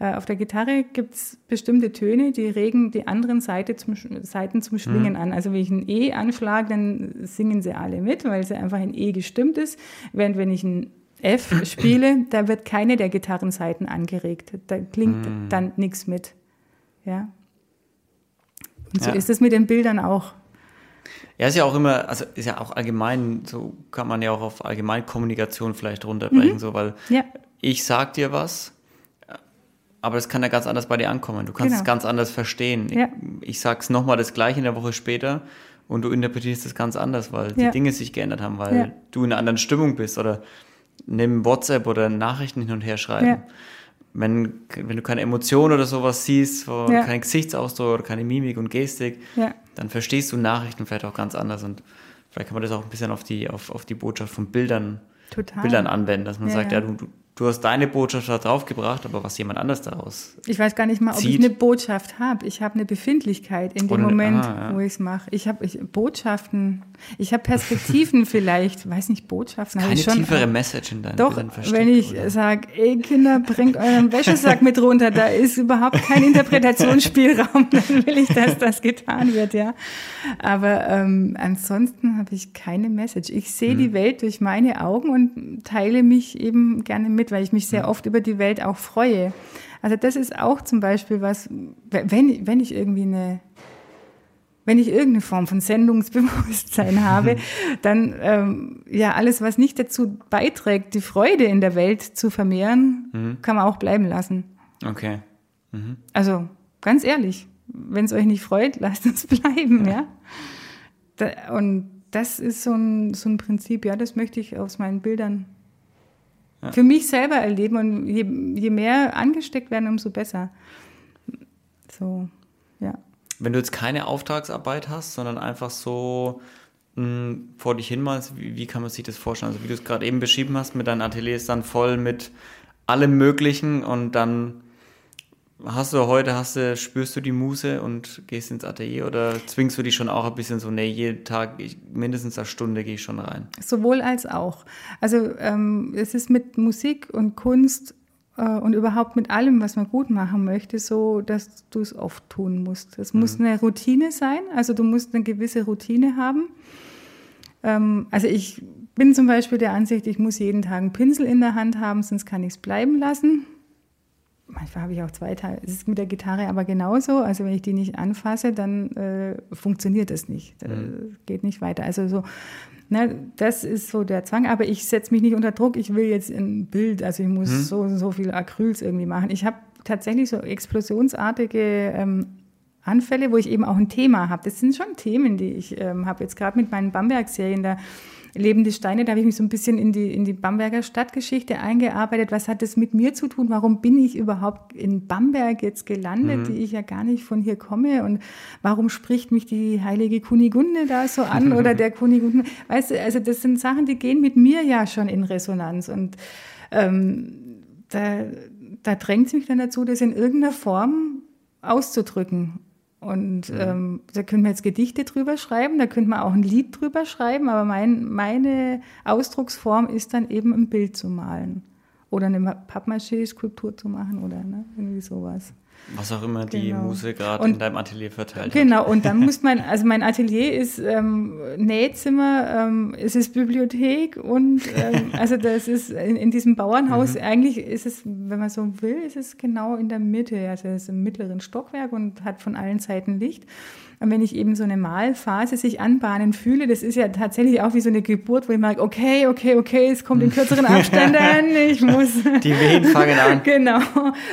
Speaker 2: Äh, auf der Gitarre gibt es bestimmte Töne, die regen die anderen Seite zum, Seiten zum Schwingen an. Also wenn ich ein E anschlage, dann singen sie alle mit, weil sie einfach in E gestimmt ist. Während wenn ich ein F spiele, da wird keine der Gitarrenseiten angeregt. Da klingt dann nichts mit. Ja. Und so
Speaker 1: Ja.
Speaker 2: ist es mit den Bildern auch.
Speaker 1: Ja, ist ja auch immer, also ist ja auch allgemein, so kann man ja auch auf Allgemeinkommunikation vielleicht runterbrechen, so, weil
Speaker 2: Ja.
Speaker 1: ich sag dir was, aber es kann ja ganz anders bei dir ankommen. Du kannst
Speaker 2: Genau.
Speaker 1: es ganz anders verstehen.
Speaker 2: Ja.
Speaker 1: Ich, ich sag's nochmal das gleiche in der Woche später und du interpretierst es ganz anders, weil die
Speaker 2: Ja.
Speaker 1: Dinge sich geändert haben, weil du in einer anderen Stimmung bist oder nimm WhatsApp oder Nachrichten hin und her schreiben. Wenn, wenn du keine Emotion oder sowas siehst,
Speaker 2: Ja.
Speaker 1: kein Gesichtsausdruck oder keine Mimik und Gestik,
Speaker 2: Ja.
Speaker 1: Dann verstehst du Nachrichten vielleicht auch ganz anders und vielleicht kann man das auch ein bisschen auf die, auf, auf die Botschaft von Bildern,
Speaker 2: Total.
Speaker 1: Bildern anwenden, dass man
Speaker 2: Ja,
Speaker 1: sagt,
Speaker 2: ja.
Speaker 1: du, du, hast deine Botschaft da draufgebracht, aber was jemand anders daraus.
Speaker 2: Ich weiß gar nicht mal, ob
Speaker 1: Zieht.
Speaker 2: ich eine Botschaft habe. Ich habe eine Befindlichkeit in dem
Speaker 1: Oder
Speaker 2: Moment,
Speaker 1: ah, ja.
Speaker 2: wo ich es mache. Ich habe Botschaften, ich habe Perspektiven vielleicht, weiß nicht, Botschaften
Speaker 1: Keine
Speaker 2: schon.
Speaker 1: tiefere Message in deinen
Speaker 2: Doch, wenn ich sage, ey Kinder, bringt euren Wäschesack mit runter, da ist überhaupt kein Interpretationsspielraum, dann will ich, dass das getan wird, ja. Aber ähm, ansonsten habe ich keine Message. Ich sehe
Speaker 1: Hm.
Speaker 2: die Welt durch meine Augen und teile mich eben gerne mit, weil ich mich
Speaker 1: Hm.
Speaker 2: sehr oft über die Welt auch freue. Also das ist auch zum Beispiel was, wenn, wenn ich irgendwie eine wenn ich irgendeine Form von Sendungsbewusstsein habe, dann ähm, ja alles, was nicht dazu beiträgt, die Freude in der Welt zu vermehren, kann man auch bleiben lassen.
Speaker 1: Okay.
Speaker 2: Also ganz ehrlich, wenn es euch nicht freut, lasst es bleiben, ja. Da, und das ist so ein, so ein Prinzip, ja, das möchte ich aus meinen Bildern für mich selber erleben und je, je mehr angesteckt werden, umso besser. So, ja.
Speaker 1: Wenn du jetzt keine Auftragsarbeit hast, sondern einfach so mh, vor dich hinmalst, wie, wie kann man sich das vorstellen? Also wie du es gerade eben beschrieben hast, mit deinem Atelier ist dann voll mit allem Möglichen und dann hast du heute, hast du, spürst du die Muse und gehst ins Atelier oder zwingst du dich schon auch ein bisschen so, nee, jeden Tag, ich, mindestens eine Stunde gehe ich schon rein?
Speaker 2: Sowohl als auch. Also ähm, es ist mit Musik und Kunst und überhaupt mit allem, was man gut machen möchte, so, dass du es oft tun musst. Es muss eine Routine sein, also du musst eine gewisse Routine haben. Ähm, also ich bin zum Beispiel der Ansicht, ich muss jeden Tag einen Pinsel in der Hand haben, sonst kann ich es bleiben lassen. Manchmal habe ich auch zwei Tage. Es ist mit der Gitarre aber genauso. Also wenn ich die nicht anfasse, dann äh, funktioniert das nicht. Das geht nicht weiter. Also so, ne, das ist so der Zwang. Aber ich setze mich nicht unter Druck. Ich will jetzt ein Bild, also ich muss so und so viel Acryls irgendwie machen. Ich habe tatsächlich so explosionsartige ähm, Anfälle, wo ich eben auch ein Thema habe. Das sind schon Themen, die ich ähm, habe. Jetzt gerade mit meinen Bamberg-Serien, da Lebende Steine, da habe ich mich so ein bisschen in die, in die Bamberger Stadtgeschichte eingearbeitet. Was hat das mit mir zu tun? Warum bin ich überhaupt in Bamberg jetzt gelandet, mhm. die ich ja gar nicht von hier komme? Und warum spricht mich die heilige Kunigunde da so an oder der Kunigunde? Weißt du, also das sind Sachen, die gehen mit mir ja schon in Resonanz. Und ähm, da, da drängt es mich dann dazu, das in irgendeiner Form auszudrücken. Und mhm. ähm, da können wir jetzt Gedichte drüber schreiben, da könnte man auch ein Lied drüber schreiben, aber mein, meine Ausdrucksform ist dann eben ein Bild zu malen oder eine Pappmaché-Skulptur zu machen oder ne, irgendwie sowas.
Speaker 1: Was auch immer die genau. Muse gerade in deinem Atelier verteilt
Speaker 2: Genau, hat. und dann muss man, also mein Atelier ist ähm, Nähzimmer, ähm, es ist Bibliothek und ähm, also das ist in, in diesem Bauernhaus, mhm. eigentlich ist es, wenn man so will, ist es genau in der Mitte, also es ist im mittleren Stockwerk und hat von allen Seiten Licht. Und wenn ich eben so eine Malphase sich anbahnen fühle, das ist ja tatsächlich auch wie so eine Geburt, wo ich merke, okay, okay, okay, es kommt in kürzeren Abständen, ich muss.
Speaker 1: Die Wehen fangen an.
Speaker 2: Genau.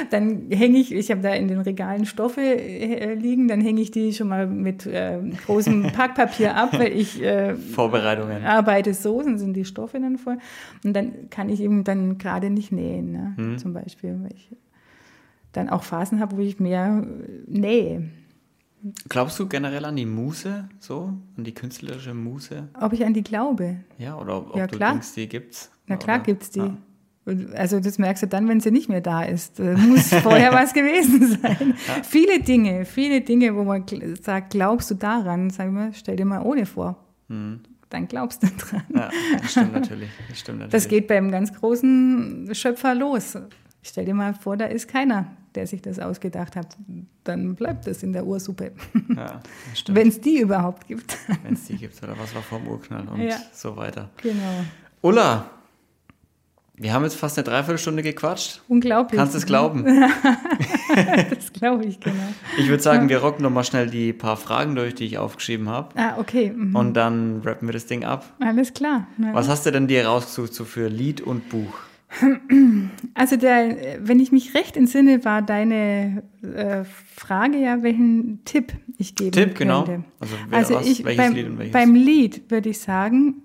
Speaker 2: Dann hänge ich, ich habe da in den Regalen Stoffe äh, liegen, dann hänge ich die schon mal mit äh, großem Packpapier ab, weil ich
Speaker 1: äh, Vorbereitungen
Speaker 2: arbeite so, dann sind die Stoffe dann voll. Und dann kann ich eben dann gerade nicht nähen, ne? Hm. zum Beispiel, weil ich dann auch Phasen habe, wo ich mehr nähe.
Speaker 1: Glaubst du generell an die Muse, so, an die künstlerische Muse?
Speaker 2: Ob ich an die glaube?
Speaker 1: Ja, oder ob, ja, du klar. denkst, die gibt's?
Speaker 2: Na klar oder? gibt's die. Ja. Also das merkst du dann, wenn sie nicht mehr da ist. Muss vorher was gewesen sein. Ja. Viele Dinge, viele Dinge, wo man sagt, glaubst du daran? Sag ich mal, stell dir mal ohne vor. Hm. Dann glaubst du dran.
Speaker 1: Ja, das stimmt natürlich. Das, stimmt natürlich.
Speaker 2: das geht beim ganz großen Schöpfer los. Stell dir mal vor, da ist keiner, der sich das ausgedacht hat. Dann bleibt das in der Ursuppe. Ja, Wenn es die überhaupt gibt.
Speaker 1: Wenn es die gibt, oder was war vor dem Urknall und ja. so weiter.
Speaker 2: Genau.
Speaker 1: Ulla, wir haben jetzt fast eine Dreiviertelstunde gequatscht.
Speaker 2: Unglaublich.
Speaker 1: Kannst du es glauben?
Speaker 2: das glaube ich, genau.
Speaker 1: Ich würde sagen, wir rocken nochmal schnell die paar Fragen durch, die ich aufgeschrieben habe.
Speaker 2: Ah, okay. Mhm.
Speaker 1: Und dann rappen wir das Ding ab.
Speaker 2: Alles klar.
Speaker 1: Ja. Was hast du denn dir rausgesucht so für Lied und Buch?
Speaker 2: Also der, wenn ich mich recht entsinne, war deine äh, Frage ja, welchen Tipp ich geben Tipp,
Speaker 1: genau.
Speaker 2: könnte.
Speaker 1: Also, wer, also was, ich,
Speaker 2: beim, Lied beim Lied würde ich sagen,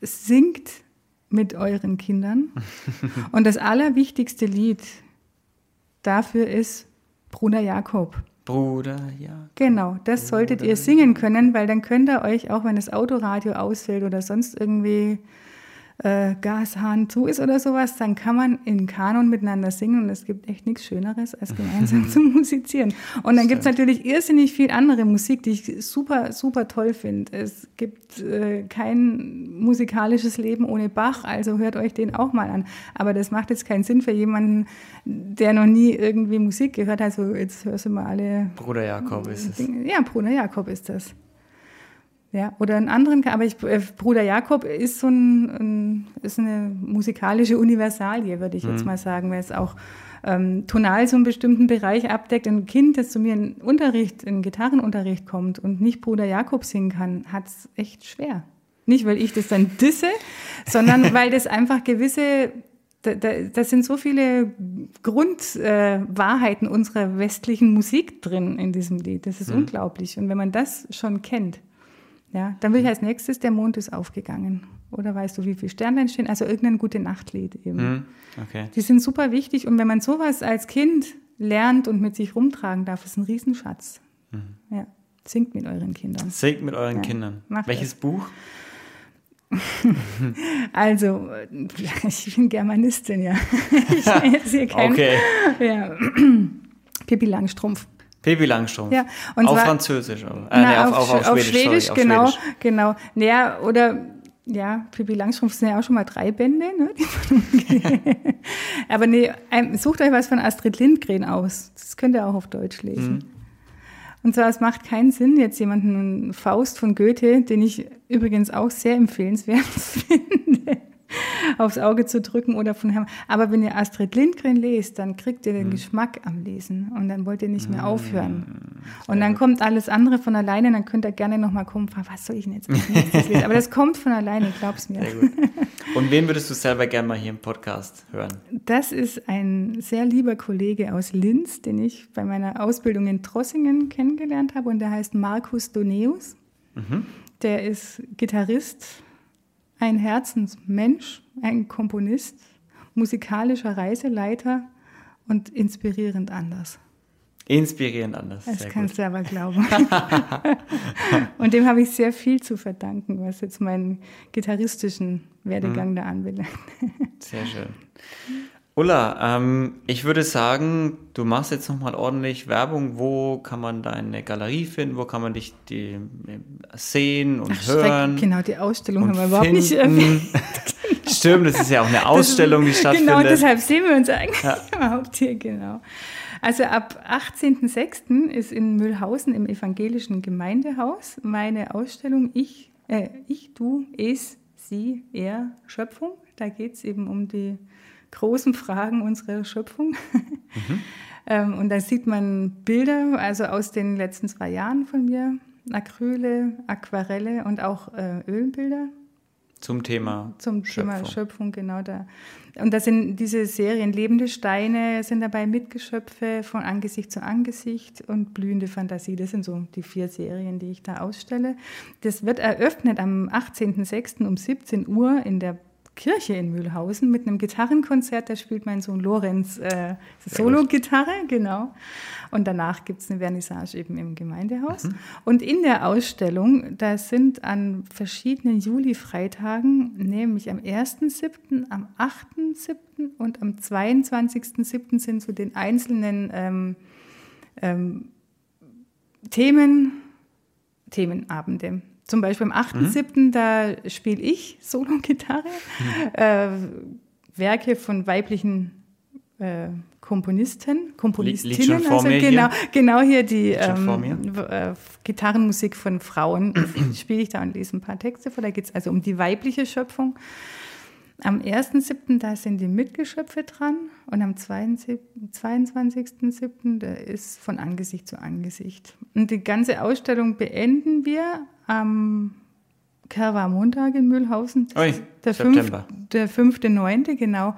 Speaker 2: singt mit euren Kindern. und das allerwichtigste Lied dafür ist Bruder Jakob.
Speaker 1: Bruder, ja.
Speaker 2: Genau, das Bruder, solltet ihr singen können, weil dann könnt ihr euch, auch wenn das Autoradio ausfällt oder sonst irgendwie äh, Gashahn zu ist oder sowas, dann kann man in Kanon miteinander singen und es gibt echt nichts Schöneres, als gemeinsam zu musizieren. Und dann gibt es natürlich irrsinnig viel andere Musik, die ich super, super toll finde. Es gibt äh, kein musikalisches Leben ohne Bach, also hört euch den auch mal an. Aber das macht jetzt keinen Sinn für jemanden, der noch nie irgendwie Musik gehört hat. Also jetzt hörst du mal alle.
Speaker 1: Bruder Jakob ist es.
Speaker 2: Ja, Bruder Jakob ist das. Ja, oder einen anderen, aber ich, äh, Bruder Jakob ist so ein, ein, ist eine musikalische Universalie, würde ich mhm. jetzt mal sagen, weil es auch ähm, tonal so einen bestimmten Bereich abdeckt. Ein Kind, das zu mir in Unterricht, in Gitarrenunterricht kommt und nicht Bruder Jakob singen kann, hat es echt schwer. Nicht, weil ich das dann disse, sondern weil das einfach gewisse da, da, das sind so viele Grundwahrheiten äh, unserer westlichen Musik drin in diesem Lied. Das ist mhm. unglaublich. Und wenn man das schon kennt, ja, dann will ich als nächstes, der Mond ist aufgegangen. Oder weißt du, wie viele Sterne stehen? Also irgendein gute Nachtlied eben.
Speaker 1: Mhm. Okay.
Speaker 2: Die sind super wichtig. Und wenn man sowas als Kind lernt und mit sich rumtragen darf, ist ein Riesenschatz. Mhm. Ja. Singt mit euren Kindern.
Speaker 1: Singt mit euren ja. Kindern. Welches das. Buch?
Speaker 2: also, ich bin Germanistin, ja. Ich sehe kein,
Speaker 1: okay.
Speaker 2: Ja. Pippi Langstrumpf.
Speaker 1: Pippi Langstrumpf.
Speaker 2: Ja,
Speaker 1: und auf zwar, Französisch. Äh,
Speaker 2: na, nee, auf, auf, auf, auf, Schwedisch, Schwedisch sorry, genau, Schwedisch. genau. Naja, oder ja, Pippi Langstrumpf sind ja auch schon mal drei Bände. Ne? Aber nee, sucht euch was von Astrid Lindgren aus. Das könnt ihr auch auf Deutsch lesen. Mhm. Und zwar, es macht keinen Sinn, jetzt jemanden Faust von Goethe, den ich übrigens auch sehr empfehlenswert finde, aufs Auge zu drücken oder von Herrn. Aber wenn ihr Astrid Lindgren lest, dann kriegt ihr den hm. Geschmack am Lesen und dann wollt ihr nicht mehr hm. aufhören. Und dann kommt alles andere von alleine, dann könnt ihr gerne nochmal kommen, was soll ich denn jetzt lesen? Aber das kommt von alleine, glaub's mir.
Speaker 1: Und wen würdest du selber gerne mal hier im Podcast hören?
Speaker 2: Das ist ein sehr lieber Kollege aus Linz, den ich bei meiner Ausbildung in Trossingen kennengelernt habe und der heißt Markus Doneus. Mhm. Der ist Gitarrist, ein Herzensmensch, ein Komponist, musikalischer Reiseleiter und inspirierend anders.
Speaker 1: Inspirierend anders.
Speaker 2: Das kannst gut. du aber glauben. und dem habe ich sehr viel zu verdanken, was jetzt meinen gitarristischen Werdegang mhm. da anbelangt.
Speaker 1: sehr schön. Ulla, ähm, ich würde sagen, du machst jetzt nochmal ordentlich Werbung. Wo kann man deine Galerie finden? Wo kann man dich die, sehen und Ach, hören?
Speaker 2: Genau, die Ausstellung haben wir überhaupt finden. nicht erwähnt.
Speaker 1: Stimmt, das ist ja auch eine Ausstellung, die stattfindet.
Speaker 2: Genau, deshalb sehen wir uns eigentlich ja. überhaupt hier, genau. Also ab 18.06. ist in Mühlhausen im evangelischen Gemeindehaus meine Ausstellung Ich, äh, ich du, es, sie, er, Schöpfung. Da geht es eben um die großen Fragen unserer Schöpfung. Mhm. ähm, und da sieht man Bilder, also aus den letzten zwei Jahren von mir, Acryle, Aquarelle und auch äh, Ölbilder.
Speaker 1: Zum Thema
Speaker 2: Zum Schöpfung. Thema Schöpfung, genau da. Und da sind diese Serien lebende Steine, sind dabei Mitgeschöpfe von Angesicht zu Angesicht und blühende Fantasie. Das sind so die vier Serien, die ich da ausstelle. Das wird eröffnet am 18.06. um 17 Uhr in der Kirche in Mühlhausen mit einem Gitarrenkonzert. Da spielt mein Sohn Lorenz äh, Solo-Gitarre, genau. Und danach gibt es eine Vernissage eben im Gemeindehaus. Mhm. Und in der Ausstellung, da sind an verschiedenen Juli-Freitagen, nämlich am 1.7., am 8.7. und am 22.7. sind so den einzelnen ähm, ähm, Themen, Themenabende. Zum Beispiel am 8.7., mhm. da spiele ich Solo-Gitarre, mhm. äh, Werke von weiblichen äh, Komponisten, Komponistinnen. Liegt schon
Speaker 1: vor also mir
Speaker 2: genau,
Speaker 1: hier.
Speaker 2: genau hier die ähm, äh, Gitarrenmusik von Frauen spiele ich da und lese ein paar Texte vor. Da geht es also um die weibliche Schöpfung. Am 1.7. da sind die Mitgeschöpfe dran und am 22.7. da ist von Angesicht zu Angesicht. Und die ganze Ausstellung beenden wir am Kerwa-Montag in Mühlhausen.
Speaker 1: Oi,
Speaker 2: der
Speaker 1: September.
Speaker 2: Fünf, der 5.9., genau.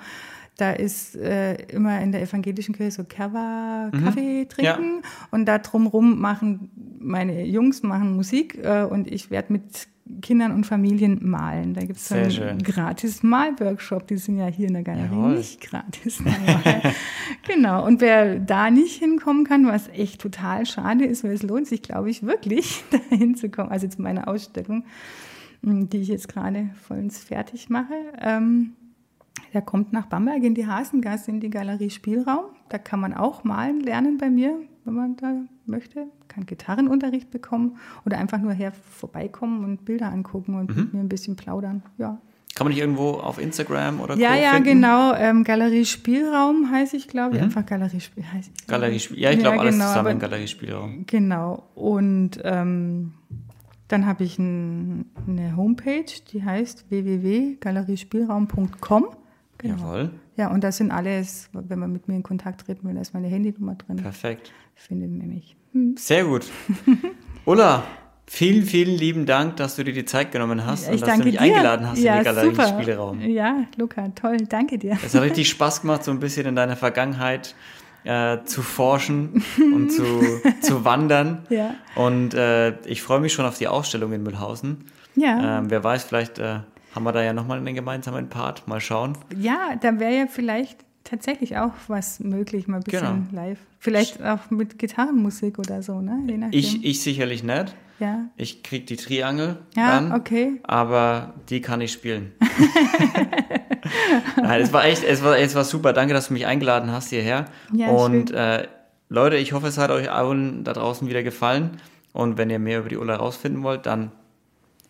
Speaker 2: Da ist äh, immer in der evangelischen Kirche so Kerwa mhm. Kaffee trinken ja. und da drumherum machen meine Jungs machen Musik äh, und ich werde mit Kindern und Familien malen. Da gibt es einen schön. gratis Malworkshop. Die sind ja hier in der Galerie Jawohl. nicht gratis. genau. Und wer da nicht hinkommen kann, was echt total schade ist, weil es lohnt sich, glaube ich, wirklich, da hinzukommen. Also zu meiner Ausstellung, hm, die ich jetzt gerade vollends fertig mache. Ähm, der kommt nach Bamberg in die Hasengasse in die Galerie Spielraum. Da kann man auch malen lernen bei mir, wenn man da möchte kann Gitarrenunterricht bekommen oder einfach nur her vorbeikommen und Bilder angucken und mhm. mit mir ein bisschen plaudern. Ja.
Speaker 1: Kann man nicht irgendwo auf Instagram oder
Speaker 2: Ja, ja, finden? genau. Ähm, Galerie Spielraum heiße ich, glaube ich. Mhm. Einfach Galerie Spiel heiße ich.
Speaker 1: Galerie Spiel. Ja, ich glaube ja, alles genau, zusammen Galerie Spielraum.
Speaker 2: Genau. Und ähm, dann habe ich ein, eine Homepage, die heißt www.galeriespielraum.com.
Speaker 1: Genau. Jawohl.
Speaker 2: Ja, und das sind alles, wenn man mit mir in Kontakt treten will, da ist meine Handynummer drin.
Speaker 1: Perfekt.
Speaker 2: Findet man mich.
Speaker 1: Hm. Sehr gut. Ulla, vielen, vielen lieben Dank, dass du dir die Zeit genommen hast
Speaker 2: ich
Speaker 1: und
Speaker 2: dass
Speaker 1: du mich
Speaker 2: dir.
Speaker 1: eingeladen hast
Speaker 2: ja,
Speaker 1: in die Galerie
Speaker 2: super.
Speaker 1: Spielraum.
Speaker 2: Ja, Luca, toll, danke dir.
Speaker 1: Es hat richtig Spaß gemacht, so ein bisschen in deiner Vergangenheit äh, zu forschen und zu, zu wandern.
Speaker 2: Ja.
Speaker 1: Und äh, ich freue mich schon auf die Ausstellung in Mühlhausen.
Speaker 2: Ja.
Speaker 1: Ähm, wer weiß, vielleicht äh, haben wir da ja nochmal einen gemeinsamen Part. Mal schauen.
Speaker 2: Ja, da wäre ja vielleicht tatsächlich auch was möglich, mal ein bisschen genau. live. Vielleicht auch mit Gitarrenmusik oder so, ne?
Speaker 1: Ich, ich sicherlich nicht.
Speaker 2: Ja.
Speaker 1: Ich krieg die Triangel
Speaker 2: ja,
Speaker 1: dann,
Speaker 2: okay.
Speaker 1: aber die kann ich spielen. Nein, es war echt, es war, es war super. Danke, dass du mich eingeladen hast hierher.
Speaker 2: Ja,
Speaker 1: Und äh, Leute, ich hoffe, es hat euch allen da draußen wieder gefallen. Und wenn ihr mehr über die Ulla rausfinden wollt, dann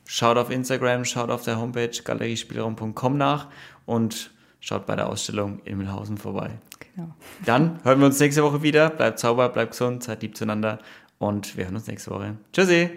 Speaker 1: schaut auf Instagram, schaut auf der Homepage galeriespielraum.com nach und schaut bei der Ausstellung in Mühlhausen vorbei.
Speaker 2: Genau.
Speaker 1: Dann hören wir uns nächste Woche wieder. Bleibt sauber, bleibt gesund, seid lieb zueinander und wir hören uns nächste Woche. Tschüssi!